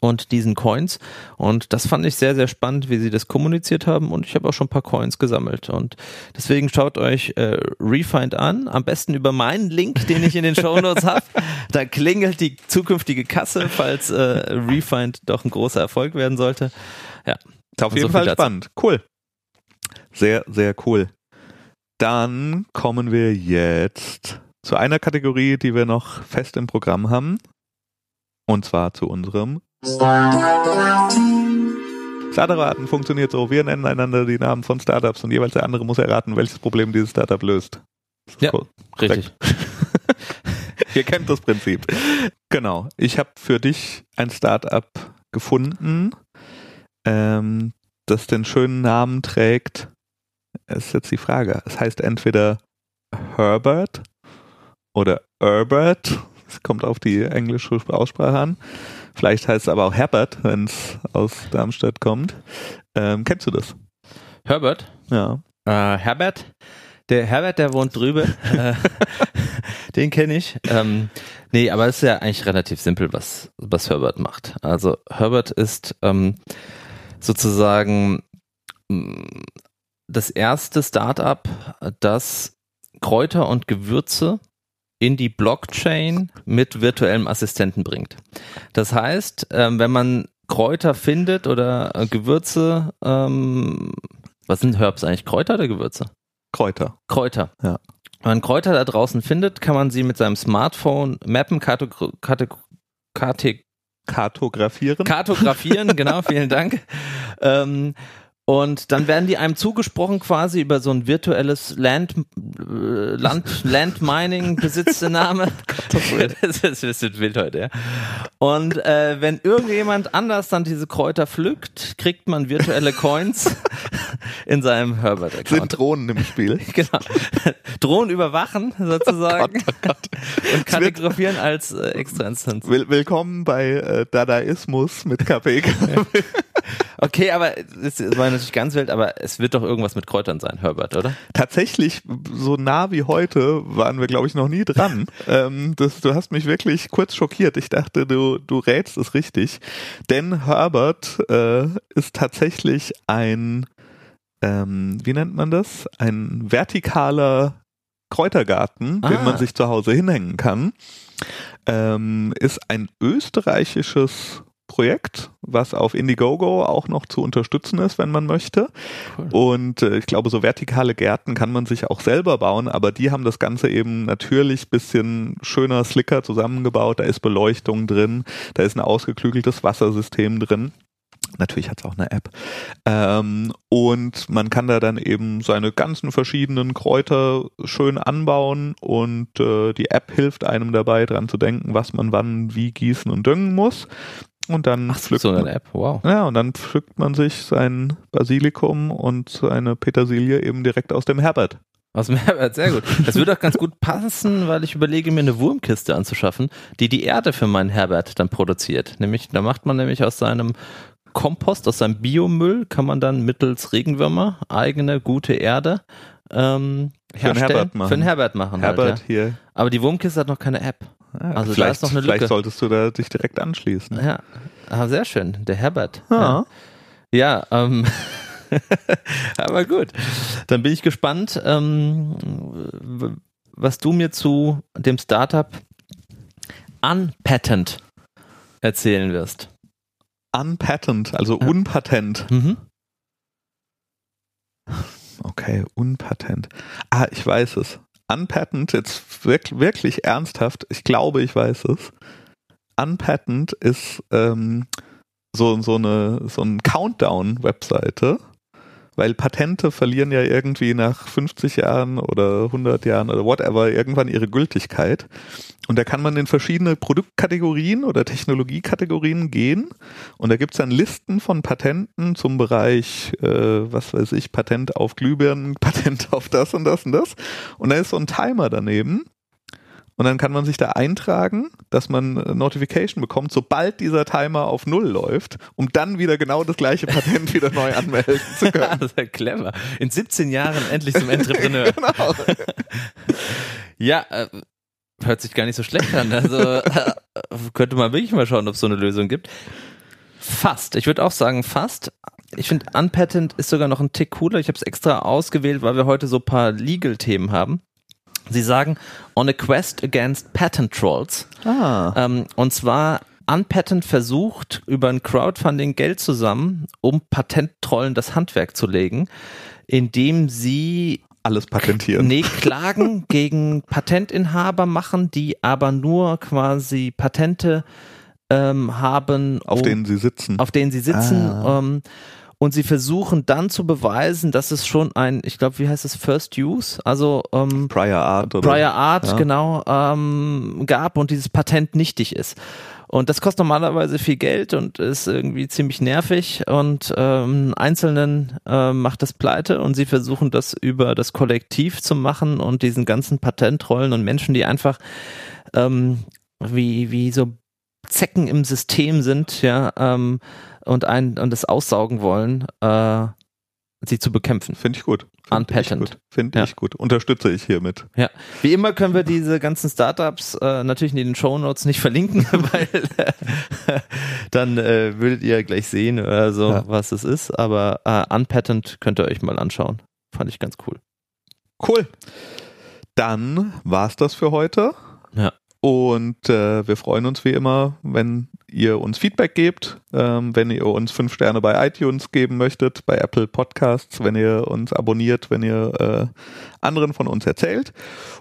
und diesen Coins. Und das fand ich sehr, sehr spannend, wie sie das kommuniziert haben. Und ich habe auch schon ein paar Coins gesammelt. Und deswegen schaut euch äh, Refind an. Am besten über meinen Link, den ich in den Show Notes habe. Da klingelt die zukünftige Kasse, falls äh, Refind doch ein großer Erfolg werden sollte. Ja. Auf jeden so Fall spannend. Cool. Sehr, sehr cool. Dann kommen wir jetzt zu einer Kategorie, die wir noch fest im Programm haben. Und zwar zu unserem Startup-Raten funktioniert so, wir nennen einander die Namen von Startups und jeweils der andere muss erraten, welches Problem dieses Startup löst. Ja, cool. richtig. (laughs) Ihr kennt das Prinzip. Genau. Ich habe für dich ein Startup gefunden, ähm, das den schönen Namen trägt. Das ist jetzt die Frage. Es heißt entweder Herbert oder Herbert. Es kommt auf die englische Aussprache an. Vielleicht heißt es aber auch Herbert, wenn es aus Darmstadt kommt. Ähm, kennst du das? Herbert? Ja. Äh, Herbert? Der Herbert, der wohnt drüben. Äh, (laughs) den kenne ich. Ähm, nee, aber es ist ja eigentlich relativ simpel, was, was Herbert macht. Also Herbert ist ähm, sozusagen mm, das erste Startup, das Kräuter und Gewürze in die Blockchain mit virtuellem Assistenten bringt. Das heißt, ähm, wenn man Kräuter findet oder äh, Gewürze, ähm, was sind Herbs eigentlich? Kräuter oder Gewürze? Kräuter. Kräuter. Ja. Wenn man Kräuter da draußen findet, kann man sie mit seinem Smartphone mappen, kartografieren. Kartografieren, genau, vielen Dank. (laughs) Ähm, und dann werden die einem zugesprochen quasi über so ein virtuelles Land, äh, Land, (laughs) Landmining, Besitzname. (laughs) das ist ein bisschen wild heute, ja. Und äh, wenn irgendjemand anders dann diese Kräuter pflückt, kriegt man virtuelle Coins (laughs) in seinem Herbert-Account. Sind Drohnen im Spiel. genau. Drohnen überwachen sozusagen oh Gott, oh Gott. und kartografieren als äh, extra Instanz. Will willkommen bei äh, Dadaismus mit KP. Okay, aber es war natürlich ganz wild, aber es wird doch irgendwas mit Kräutern sein, Herbert, oder? Tatsächlich, so nah wie heute waren wir, glaube ich, noch nie dran. (laughs) ähm, das, du hast mich wirklich kurz schockiert. Ich dachte, du, du rätst es richtig. Denn Herbert äh, ist tatsächlich ein, ähm, wie nennt man das? Ein vertikaler Kräutergarten, ah. den man sich zu Hause hinhängen kann. Ähm, ist ein österreichisches Projekt, was auf Indiegogo auch noch zu unterstützen ist, wenn man möchte. Cool. Und äh, ich glaube, so vertikale Gärten kann man sich auch selber bauen, aber die haben das Ganze eben natürlich bisschen schöner, slicker zusammengebaut. Da ist Beleuchtung drin, da ist ein ausgeklügeltes Wassersystem drin. Natürlich hat es auch eine App. Ähm, und man kann da dann eben seine ganzen verschiedenen Kräuter schön anbauen und äh, die App hilft einem dabei, dran zu denken, was man wann wie gießen und düngen muss. Und dann Ach, pflückt so eine App, wow. Ja, und dann pflückt man sich sein Basilikum und seine Petersilie eben direkt aus dem Herbert. Aus dem Herbert, sehr gut. Das würde auch ganz gut passen, weil ich überlege, mir eine Wurmkiste anzuschaffen, die die Erde für meinen Herbert dann produziert. Nämlich, da macht man nämlich aus seinem Kompost, aus seinem Biomüll, kann man dann mittels Regenwürmer eigene gute Erde ähm, für einen Herbert machen. Für einen Herbert machen. Herbert halt, ja. hier. Aber die Wurmkiste hat noch keine App. Ja, also da ist noch eine Lücke. Vielleicht solltest du da dich direkt anschließen. Ja, ah, sehr schön. Der Herbert. Ja, ja ähm, (laughs) aber gut. Dann bin ich gespannt, ähm, was du mir zu dem Startup Unpatent erzählen wirst. Unpatent, also ja. unpatent. Mhm. Okay, unpatent. Ah, ich weiß es. Unpatent, jetzt wirklich, wirklich ernsthaft, ich glaube, ich weiß es. Unpatent ist ähm, so, so eine so ein Countdown-Webseite weil Patente verlieren ja irgendwie nach 50 Jahren oder 100 Jahren oder whatever irgendwann ihre Gültigkeit. Und da kann man in verschiedene Produktkategorien oder Technologiekategorien gehen. Und da gibt es dann Listen von Patenten zum Bereich, äh, was weiß ich, Patent auf Glühbirnen, (laughs) Patent auf das und das und das. Und da ist so ein Timer daneben. Und dann kann man sich da eintragen, dass man Notification bekommt, sobald dieser Timer auf Null läuft, um dann wieder genau das gleiche Patent wieder neu anmelden (laughs) zu können. das ist ja clever. In 17 Jahren endlich zum Entrepreneur. (laughs) genau. (laughs) ja, äh, hört sich gar nicht so schlecht an. Also äh, könnte man wirklich mal schauen, ob es so eine Lösung gibt. Fast. Ich würde auch sagen fast. Ich finde, Unpatent ist sogar noch ein Tick cooler. Ich habe es extra ausgewählt, weil wir heute so ein paar Legal-Themen haben. Sie sagen, on a quest against patent trolls. Ah. Ähm, und zwar Unpatent versucht, über ein Crowdfunding Geld zusammen, um Patenttrollen das Handwerk zu legen, indem sie alles patentieren. Nee, Klagen (laughs) gegen Patentinhaber machen, die aber nur quasi Patente ähm, haben. Auf um, denen sie sitzen. Auf denen sie sitzen. Ah. Ähm, und sie versuchen dann zu beweisen, dass es schon ein, ich glaube, wie heißt es, First Use, also ähm, Prior Art oder Prior Art, Ja. genau, ähm, gab und dieses Patent nichtig ist. Und das kostet normalerweise viel Geld und ist irgendwie ziemlich nervig und ähm, Einzelnen äh, macht das pleite und sie versuchen das über das Kollektiv zu machen und diesen ganzen Patentrollen und Menschen, die einfach ähm, wie, wie so Zecken im System sind, ja, ähm, und ein und das aussaugen wollen, äh, sie zu bekämpfen. Finde ich gut. Find Unpatent. Finde Ja. ich gut. Unterstütze ich hiermit. Ja, wie immer können wir diese ganzen Startups äh, natürlich in den Shownotes nicht verlinken, (laughs) weil äh, dann äh, würdet ihr gleich sehen oder so, Ja. was es ist. Aber äh, Unpatent könnt ihr euch mal anschauen. Fand ich ganz cool. Cool. Dann war's das für heute. Ja. Und äh, wir freuen uns wie immer, wenn ihr uns Feedback gebt, ähm, wenn ihr uns fünf Sterne bei iTunes geben möchtet, bei Apple Podcasts, wenn ihr uns abonniert, wenn ihr äh, anderen von uns erzählt.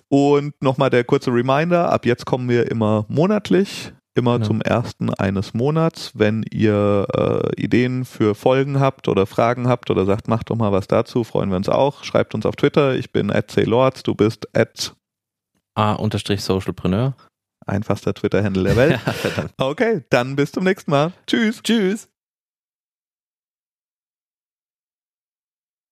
Und nochmal der kurze Reminder, ab jetzt kommen wir immer monatlich, immer Genau. zum ersten eines Monats. Wenn ihr äh, Ideen für Folgen habt oder Fragen habt oder sagt, macht doch mal was dazu, freuen wir uns auch. Schreibt uns auf Twitter, ich bin at Lords, du bist at A-Socialpreneur. Einfachster Twitter-Handle der Welt. (laughs) Ja. Okay, dann bis zum nächsten Mal. Tschüss. Tschüss.